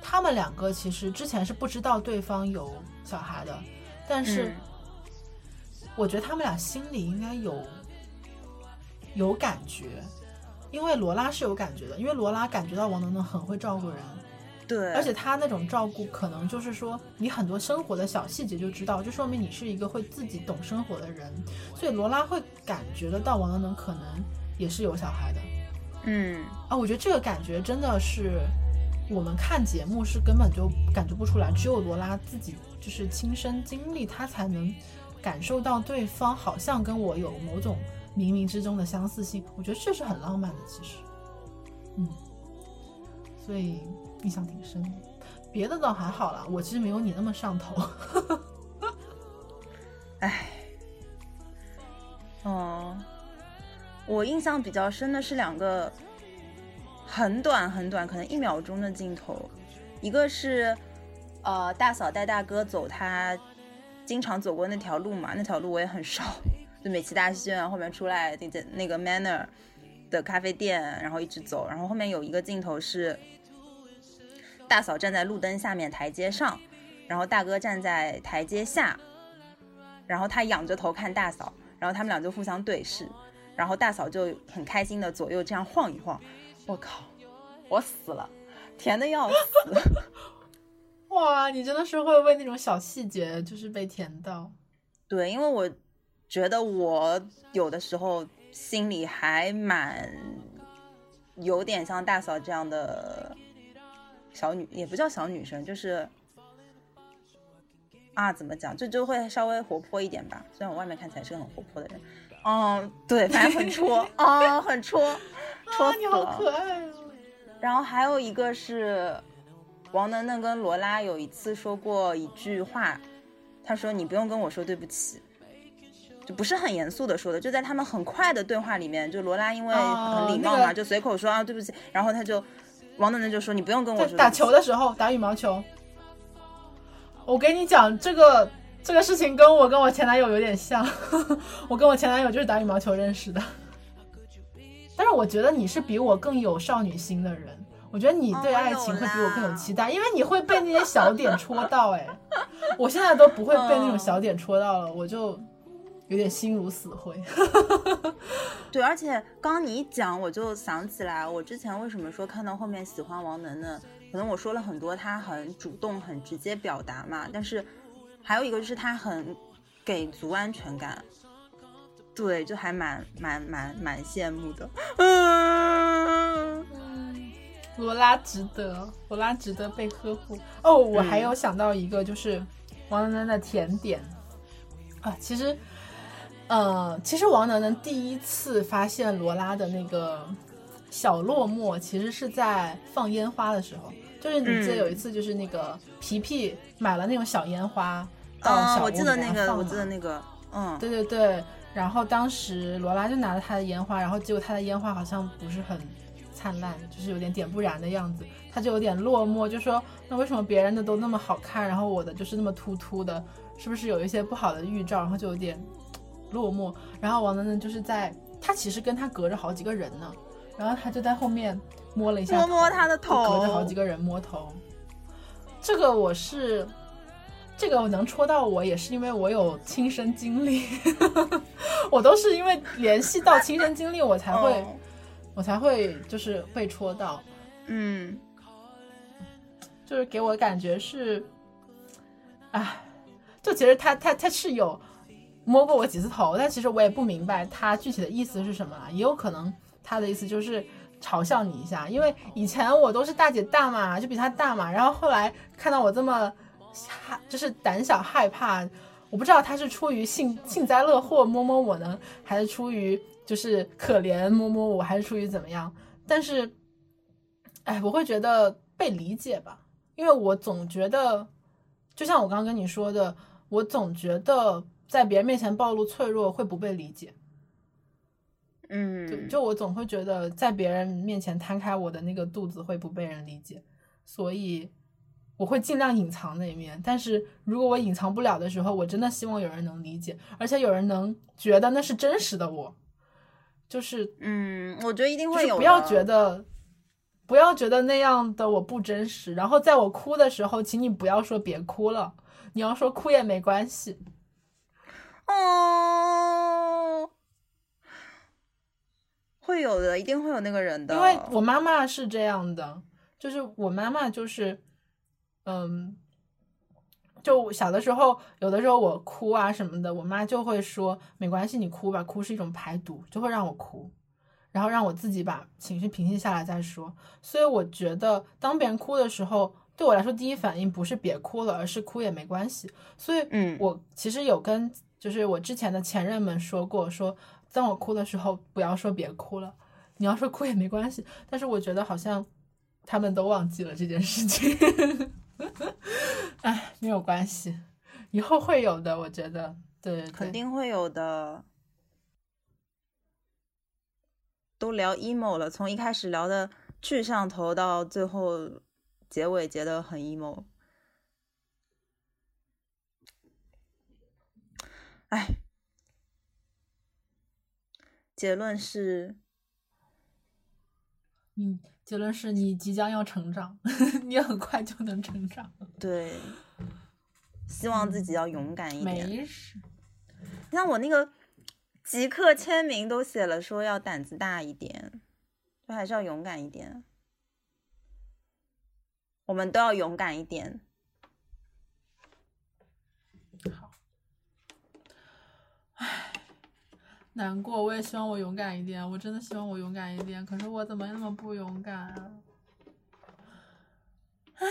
他们两个其实之前是不知道对方有小孩的，但是我觉得他们俩心里应该有有感觉。因为罗拉是有感觉的，因为罗拉感觉到王能能很会照顾人，对，而且他那种照顾可能就是说你很多生活的小细节就知道，就说明你是一个会自己懂生活的人，所以罗拉会感觉得到王能能可能也是有小孩的，嗯啊，我觉得这个感觉真的是我们看节目是根本就感觉不出来，只有罗拉自己就是亲身经历，他才能感受到对方好像跟我有某种。冥冥之中的相似性，我觉得这是很浪漫的。其实，嗯，所以印象挺深的。别的倒还好啦，我其实没有你那么上头。哎，哦，我印象比较深的是两个很短很短，可能一秒钟的镜头。一个是呃大嫂带大哥走他经常走过那条路嘛，那条路我也很熟。就美琪大戏院后面出来那个那个 Manner 的咖啡店，然后一直走，然后后面有一个镜头是大嫂站在路灯下面台阶上，然后大哥站在台阶下，然后他仰着头看大嫂，然后他们俩就互相对视，然后大嫂就很开心的左右这样晃一晃，我靠，我死了，甜的要死。哇，你真的是会为那种小细节就是被甜到。对，因为我觉得我有的时候心里还蛮有点像大嫂这样的小女，也不叫小女生，就是啊，怎么讲，就就会稍微活泼一点吧。虽然我外面看起来是个很活泼的人，嗯，对，反正很戳，啊，很戳，戳你好可爱啊。然后还有一个是。王能能跟罗拉有一次说过一句话，他说：“你不用跟我说对不起。”就不是很严肃的说的，就在他们很快的对话里面，就罗拉因为很礼貌嘛，就随口说啊对不起，然后他就王能能就说：“你不用跟我说。”打球的时候打羽毛球，我跟你讲这个这个事情跟我跟我前男友有点像，我跟我前男友就是打羽毛球认识的，但是我觉得你是比我更有少女心的人。我觉得你对爱情会比我更有期待，因为你会被那些小点戳到。哎，我现在都不会被那种小点戳到了，我就有点心如死灰。对，而且刚刚你一讲，我就想起来，我之前为什么说看到后面喜欢王能能，可能我说了很多，他很主动、很直接表达嘛。但是还有一个就是他很给足安全感，对，就还蛮蛮蛮蛮羡慕的。嗯。罗拉值得，罗拉值得被呵护哦。我还有想到一个，就是王楠楠的甜点啊。其实，呃，其实王楠楠第一次发现罗拉的那个小落寞，其实是在放烟花的时候。就是你记得有一次，就是那个皮皮买了那种小烟花到小屋里面放我记得那个，嗯，对对对。然后当时罗拉就拿了他的烟花，然后结果他的烟花好像不是很。灿烂就是有点点不燃的样子，他就有点落寞，就说那为什么别人的都那么好看，然后我的就是那么突突的，是不是有一些不好的预兆？然后就有点落寞。然后王能能就是在他其实跟他隔着好几个人呢，然后他就在后面摸了一下，摸摸他的头，隔着好几个人摸头。这个我是这个我能戳到我，也是因为我有亲身经历，我都是因为联系到亲身经历，我才会。我才会就是被戳到，嗯，就是给我感觉是，哎，就其实他他他是有摸过我几次头，但其实我也不明白他具体的意思是什么也有可能他的意思就是嘲笑你一下，因为以前我都是大姐大嘛，就比他大嘛，然后后来看到我这么害，就是胆小害怕，我不知道他是出于幸幸灾乐祸摸摸我呢，还是出于。就是可怜摸摸我，还是出于怎么样？但是，哎，我会觉得被理解吧，因为我总觉得，就像我刚刚跟你说的，我总觉得在别人面前暴露脆弱会不被理解。嗯，就就我总会觉得在别人面前摊开我的那个肚子会不被人理解，所以我会尽量隐藏那一面。但是如果我隐藏不了的时候，我真的希望有人能理解，而且有人能觉得那是真实的我。就是，嗯，我觉得一定会有。不要觉得，不要觉得那样的我不真实。然后在我哭的时候，请你不要说别哭了，你要说哭也没关系。哦，会有的，一定会有那个人的。因为我妈妈是这样的，就是我妈妈就是，嗯。就小的时候，有的时候我哭啊什么的，我妈就会说没关系，你哭吧，哭是一种排毒，就会让我哭，然后让我自己把情绪平静下来再说。所以我觉得，当别人哭的时候，对我来说第一反应不是别哭了，而是哭也没关系。所以，嗯，我其实有跟就是我之前的前任们说过，说当我哭的时候，不要说别哭了，你要说哭也没关系。但是我觉得好像他们都忘记了这件事情。哎，没有关系，以后会有的，我觉得，对，肯定会有的。都聊 emo 了，从一开始聊的去上头，到最后结尾结的很 emo。哎，结论是，嗯，结论是你即将要成长，你很快就能成长。对，希望自己要勇敢一点。没事，像我那个即刻签名都写了，说要胆子大一点，就还是要勇敢一点。我们都要勇敢一点。好，唉，难过。我也希望我勇敢一点，我真的希望我勇敢一点。可是我怎么那么不勇敢啊？唉，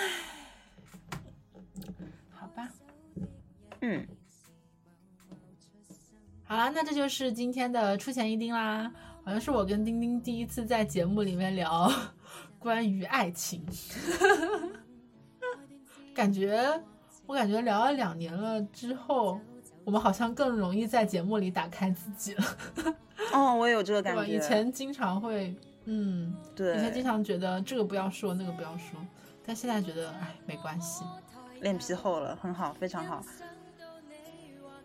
好吧，嗯，好啦，那这就是今天的出钱一丁啦。好像是我跟丁丁第一次在节目里面聊关于爱情，感觉我感觉聊了两年了之后，我们好像更容易在节目里打开自己了。哦，我也有这个感觉。以前经常会，嗯，对，以前经常觉得这个不要说，那个不要说，但现在觉得，哎，没关系，脸皮厚了，很好，非常好。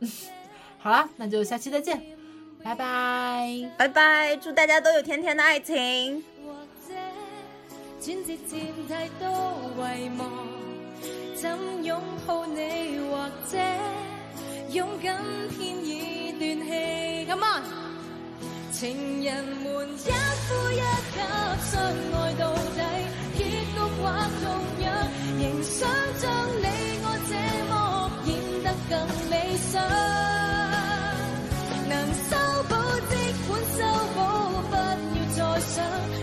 好了，那就下期再见。拜拜，拜拜！祝大家都有甜甜的爱情。怎拥抱你，或者勇敢编演段戏 come 情人们一呼一吸相爱到底结局或同样仍想将你我这幕演得更理想。能修补的管修补不要再想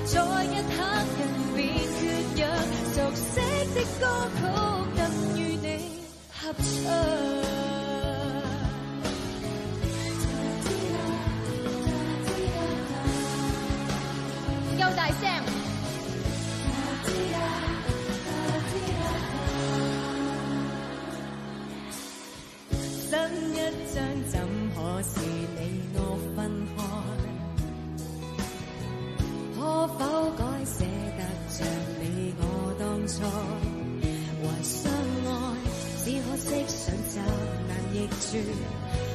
再一刻人便缺氧。熟悉的歌曲等与你合唱。可是你我分开？可否改写得像你我当初？相爱，只可惜想找难逆转，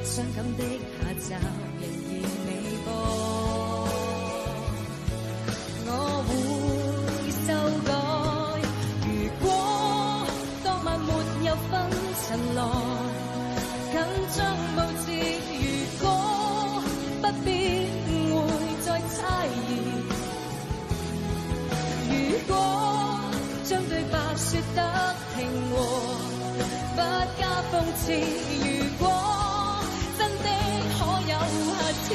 伤感的下集仍然未播。我会修改，如果当晚没得。平和，不加讽刺。如果真的可有下次，